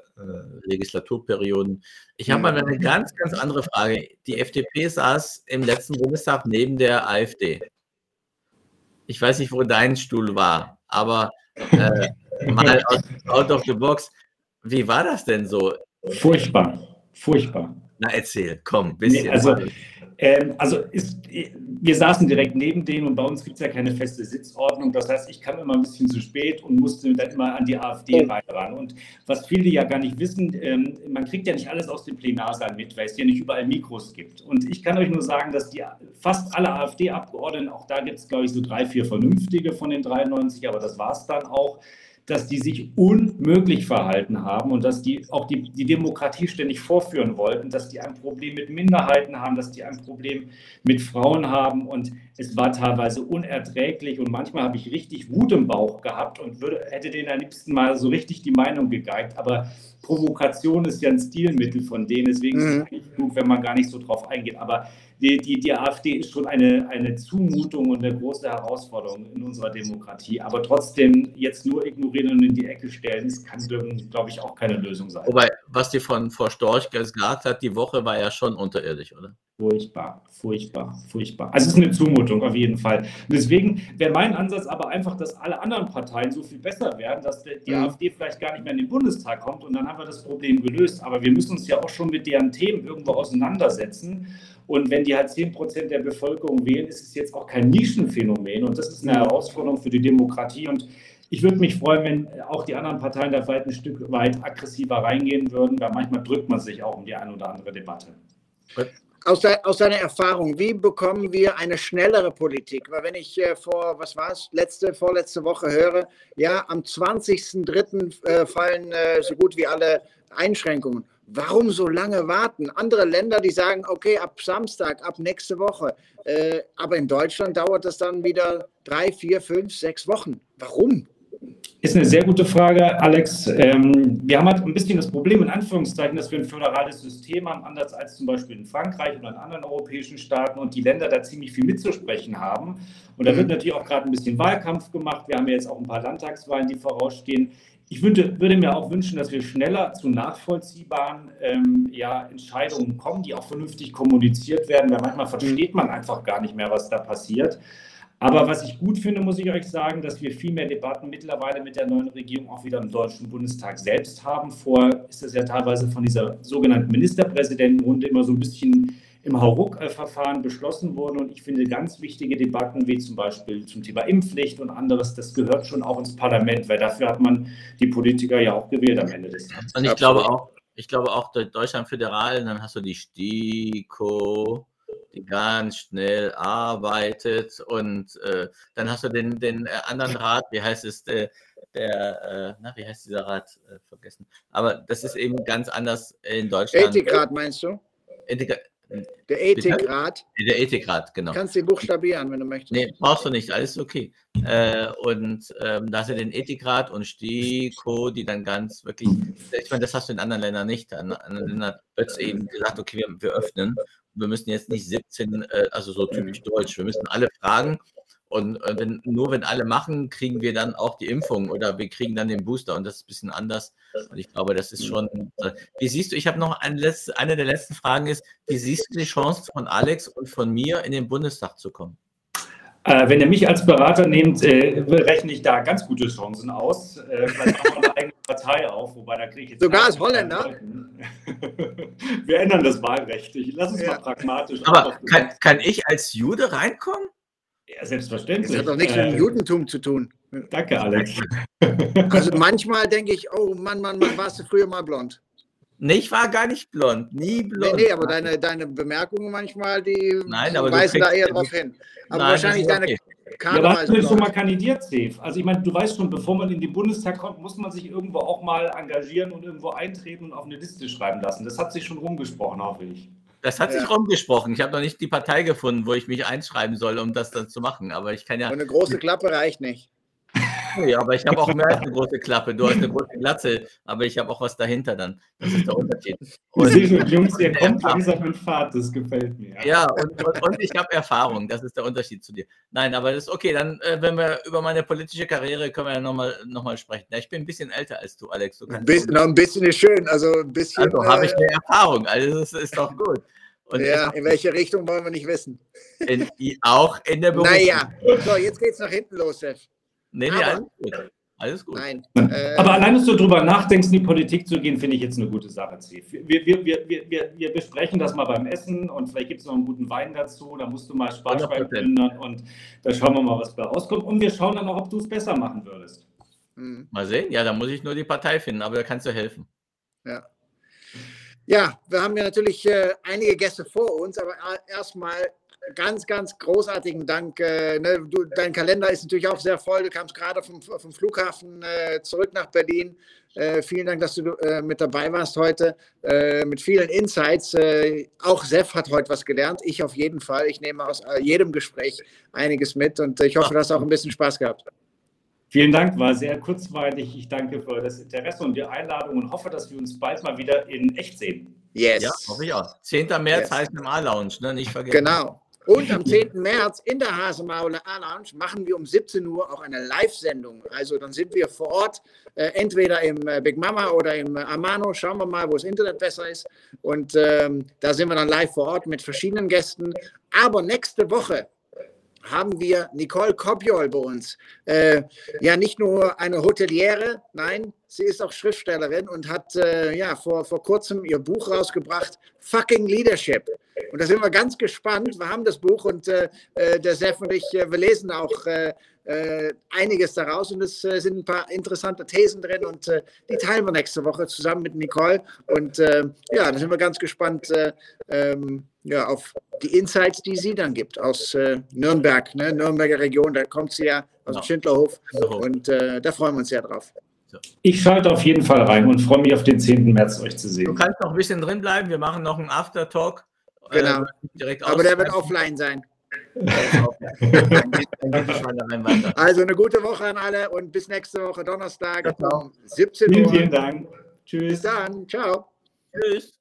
Legislaturperioden. Ich habe mal eine ganz, ganz andere Frage. Die FDP saß im letzten Bundestag neben der AfD. Ich weiß nicht, wo dein Stuhl war, aber äh, mal out of the box. Wie war das denn so?
Furchtbar, furchtbar.
Na, erzähl, komm, bisschen.
Nee, also, ähm, also ist, wir saßen direkt neben denen und bei uns gibt es ja keine feste Sitzordnung. Das heißt, ich kam immer ein bisschen zu spät und musste dann immer an die AfD ran. Und was viele ja gar nicht wissen, ähm, man kriegt ja nicht alles aus dem Plenarsaal mit, weil es ja nicht überall Mikros gibt. Und ich kann euch nur sagen, dass die fast alle AfD-Abgeordneten, auch da gibt es, glaube ich, so drei, vier vernünftige von den 93, aber das war es dann auch dass die sich unmöglich verhalten haben und dass die auch die, die Demokratie ständig vorführen wollten, dass die ein Problem mit Minderheiten haben, dass die ein Problem mit Frauen haben und es war teilweise unerträglich und manchmal habe ich richtig Wut im Bauch gehabt und würde, hätte denen am liebsten mal so richtig die Meinung gegeigt, aber Provokation ist ja ein Stilmittel von denen, deswegen mhm. ist es nicht genug, wenn man gar nicht so drauf eingeht, aber die, die, die AfD ist schon eine, eine Zumutung und eine große Herausforderung in unserer Demokratie. Aber trotzdem jetzt nur ignorieren und in die Ecke stellen, das kann, glaube ich, auch keine Lösung sein.
Wobei, was die von Frau Storch gesagt hat, die Woche war ja schon unterirdisch, oder?
Furchtbar, furchtbar, furchtbar. Also es ist eine Zumutung auf jeden Fall. Deswegen wäre mein Ansatz aber einfach, dass alle anderen Parteien so viel besser werden, dass die mhm. AfD vielleicht gar nicht mehr in den Bundestag kommt und dann haben wir das Problem gelöst. Aber wir müssen uns ja auch schon mit deren Themen irgendwo auseinandersetzen. Und wenn die halt 10 Prozent der Bevölkerung wählen, ist es jetzt auch kein Nischenphänomen. Und das ist eine Herausforderung für die Demokratie. Und ich würde mich freuen, wenn auch die anderen Parteien da vielleicht ein Stück weit aggressiver reingehen würden, weil manchmal drückt man sich auch um die eine oder andere Debatte.
Aus, de, aus deiner Erfahrung, wie bekommen wir eine schnellere Politik? Weil wenn ich äh, vor, was war es, letzte, vorletzte Woche höre, ja, am 20.03. Äh, fallen äh, so gut wie alle Einschränkungen. Warum so lange warten? Andere Länder, die sagen, okay, ab Samstag, ab nächste Woche. Äh, aber in Deutschland dauert das dann wieder drei, vier, fünf, sechs Wochen. Warum?
Ist eine sehr gute Frage, Alex. Ähm, wir haben halt ein bisschen das Problem, in Anführungszeichen, dass wir ein föderales System haben, anders als zum Beispiel in Frankreich oder in anderen europäischen Staaten und die Länder da ziemlich viel mitzusprechen haben. Und da wird mhm. natürlich auch gerade ein bisschen Wahlkampf gemacht. Wir haben ja jetzt auch ein paar Landtagswahlen, die vorausstehen. Ich würde, würde, mir auch wünschen, dass wir schneller zu nachvollziehbaren ähm, ja, Entscheidungen kommen, die auch vernünftig kommuniziert werden, weil manchmal versteht man einfach gar nicht mehr, was da passiert. Aber was ich gut finde, muss ich euch sagen, dass wir viel mehr Debatten mittlerweile mit der neuen Regierung auch wieder im Deutschen Bundestag selbst haben. Vor ist es ja teilweise von dieser sogenannten Ministerpräsidentenrunde immer so ein bisschen im Hauruck-Verfahren beschlossen wurden. Und ich finde ganz wichtige Debatten, wie zum Beispiel zum Thema Impfpflicht und anderes, das gehört schon auch ins Parlament, weil dafür hat man die Politiker ja auch gewählt am Ende des
Tages. Und ich glaube auch, ich glaube auch Deutschland föderal, dann hast du die STIKO, ganz schnell arbeitet und äh, dann hast du den, den äh, anderen Rat, wie heißt es, der, der äh, na, wie heißt dieser Rat, äh, vergessen. Aber das ist eben ganz anders in Deutschland.
Ethikrat meinst du?
Ethik,
Der Ethikrat.
Der Ethikrat, genau.
Du kannst den buchstabieren, wenn du möchtest.
Nee, brauchst du nicht, alles okay. Äh, und ähm, da hast du den Ethikrat und STIKO, die dann ganz wirklich, ich meine, das hast du in anderen Ländern nicht. In anderen Ländern wird es eben gesagt, okay, wir, wir öffnen. Wir müssen jetzt nicht 17, äh, also so typisch deutsch, wir müssen alle fragen und wenn, nur wenn alle machen, kriegen wir dann auch die Impfung oder wir kriegen dann den Booster und das ist ein bisschen anders. Und ich glaube, das ist schon. Wie siehst du, ich habe noch eine, letzte, eine der letzten Fragen ist, wie siehst du die Chance von Alex und von mir in den Bundestag zu kommen?
Äh, wenn ihr mich als Berater nehmt, äh, rechne ich da ganz gute Chancen aus. Äh, vielleicht auch eine eigene Partei auf, wobei da kriege ich jetzt.
Sogar als Holländer?
Wir ändern das Wahlrecht. Ich, lass uns ja. mal pragmatisch.
Aber kann, kann ich als Jude reinkommen?
Ja, selbstverständlich.
Das hat doch nichts mit dem äh, Judentum zu tun.
Danke, Alex.
Also manchmal denke ich, oh Mann, Mann, Mann, warst du früher mal blond?
Nee, ich war gar nicht blond, nie blond.
Nee, nee aber deine, deine Bemerkungen manchmal, die
Nein, aber
weisen da eher drauf hin. Aber
Nein,
wahrscheinlich
okay.
deine
ja, aber hast du schon mal kandidiert, Steve? Also ich meine, du weißt schon, bevor man in den Bundestag kommt, muss man sich irgendwo auch mal engagieren und irgendwo eintreten und auf eine Liste schreiben lassen. Das hat sich schon rumgesprochen, hoffe ich.
Das hat ja. sich rumgesprochen. Ich habe noch nicht die Partei gefunden, wo ich mich einschreiben soll, um das dann zu machen. Aber ich kann ja.
Und eine große Klappe reicht nicht.
Ja, aber ich habe auch mehr als eine große Klappe. Du hast eine große Glatze, aber ich habe auch was dahinter dann. Das ist der Unterschied.
Und, Jungs, ihr kommt langsam in Fahrt, das gefällt mir.
Ja, und, und, und ich habe Erfahrung, das ist der Unterschied zu dir. Nein, aber das ist okay, dann, äh, wenn wir über meine politische Karriere können wir ja nochmal noch mal sprechen. Ja, ich bin ein bisschen älter als du, Alex. Du
ein, bisschen, ein bisschen ist schön, also ein bisschen.
Also habe ich mehr Erfahrung, also das ist doch gut.
Und ja, in welche Richtung wollen wir nicht wissen.
In, auch in der
Berufung. Naja, so, jetzt geht es nach hinten los, Chef.
Nee, nee, alles gut. Alles gut.
Nein.
Äh, Aber allein, dass du darüber nachdenkst, in die Politik zu gehen, finde ich jetzt eine gute Sache, Wir, wir, wir, wir, wir besprechen das mal beim Essen und vielleicht gibt es noch einen guten Wein dazu. Da musst du mal Sparschwein plündern und da schauen wir mal, was da rauskommt. Und wir schauen dann auch, ob du es besser machen würdest.
Hm. Mal sehen. Ja, da muss ich nur die Partei finden, aber da kannst du helfen.
Ja. Ja, wir haben ja natürlich äh, einige Gäste vor uns, aber erstmal ganz, ganz großartigen Dank. Äh, ne, du, dein Kalender ist natürlich auch sehr voll. Du kamst gerade vom, vom Flughafen äh, zurück nach Berlin. Äh, vielen Dank, dass du äh, mit dabei warst heute äh, mit vielen Insights. Äh, auch Sef hat heute was gelernt. Ich auf jeden Fall. Ich nehme aus jedem Gespräch einiges mit und ich hoffe, du hast auch ein bisschen Spaß gehabt.
Vielen Dank, war sehr kurzweilig. Ich danke für das Interesse und die Einladung und hoffe, dass wir uns bald mal wieder in echt sehen.
Yes. Ja, hoffe ich auch. 10. März yes. heißt im A-Lounge, ne? nicht vergessen.
Genau. Und am 10. März in der Hasemaule A-Lounge machen wir um 17 Uhr auch eine Live-Sendung. Also dann sind wir vor Ort, äh, entweder im äh, Big Mama oder im äh, Amano. Schauen wir mal, wo das Internet besser ist. Und ähm, da sind wir dann live vor Ort mit verschiedenen Gästen. Aber nächste Woche haben wir Nicole Kopiol bei uns. Äh, ja, nicht nur eine Hoteliere, nein, sie ist auch Schriftstellerin und hat ja vor, vor kurzem ihr Buch rausgebracht, Fucking Leadership. Und da sind wir ganz gespannt. Wir haben das Buch und äh, äh der Sef und ich, äh, wir lesen auch äh, äh, einiges daraus und es äh, sind ein paar interessante Thesen drin und äh, die teilen wir nächste Woche zusammen mit Nicole. Und äh, ja, da sind wir ganz gespannt äh, ähm, ja, auf die Insights, die sie dann gibt aus äh, Nürnberg, ne? Nürnberger Region, da kommt sie ja aus dem Schindlerhof und da freuen wir uns sehr drauf.
Ich schalte auf jeden Fall rein und freue mich auf den 10. März euch zu sehen.
Du kannst noch ein bisschen drin bleiben, wir machen noch einen Aftertalk.
Genau. Aber der wird offline sein. also eine gute Woche an alle und bis nächste Woche Donnerstag
um 17 Uhr. Vielen, vielen Dank.
Tschüss. Bis dann. Ciao.
Tschüss.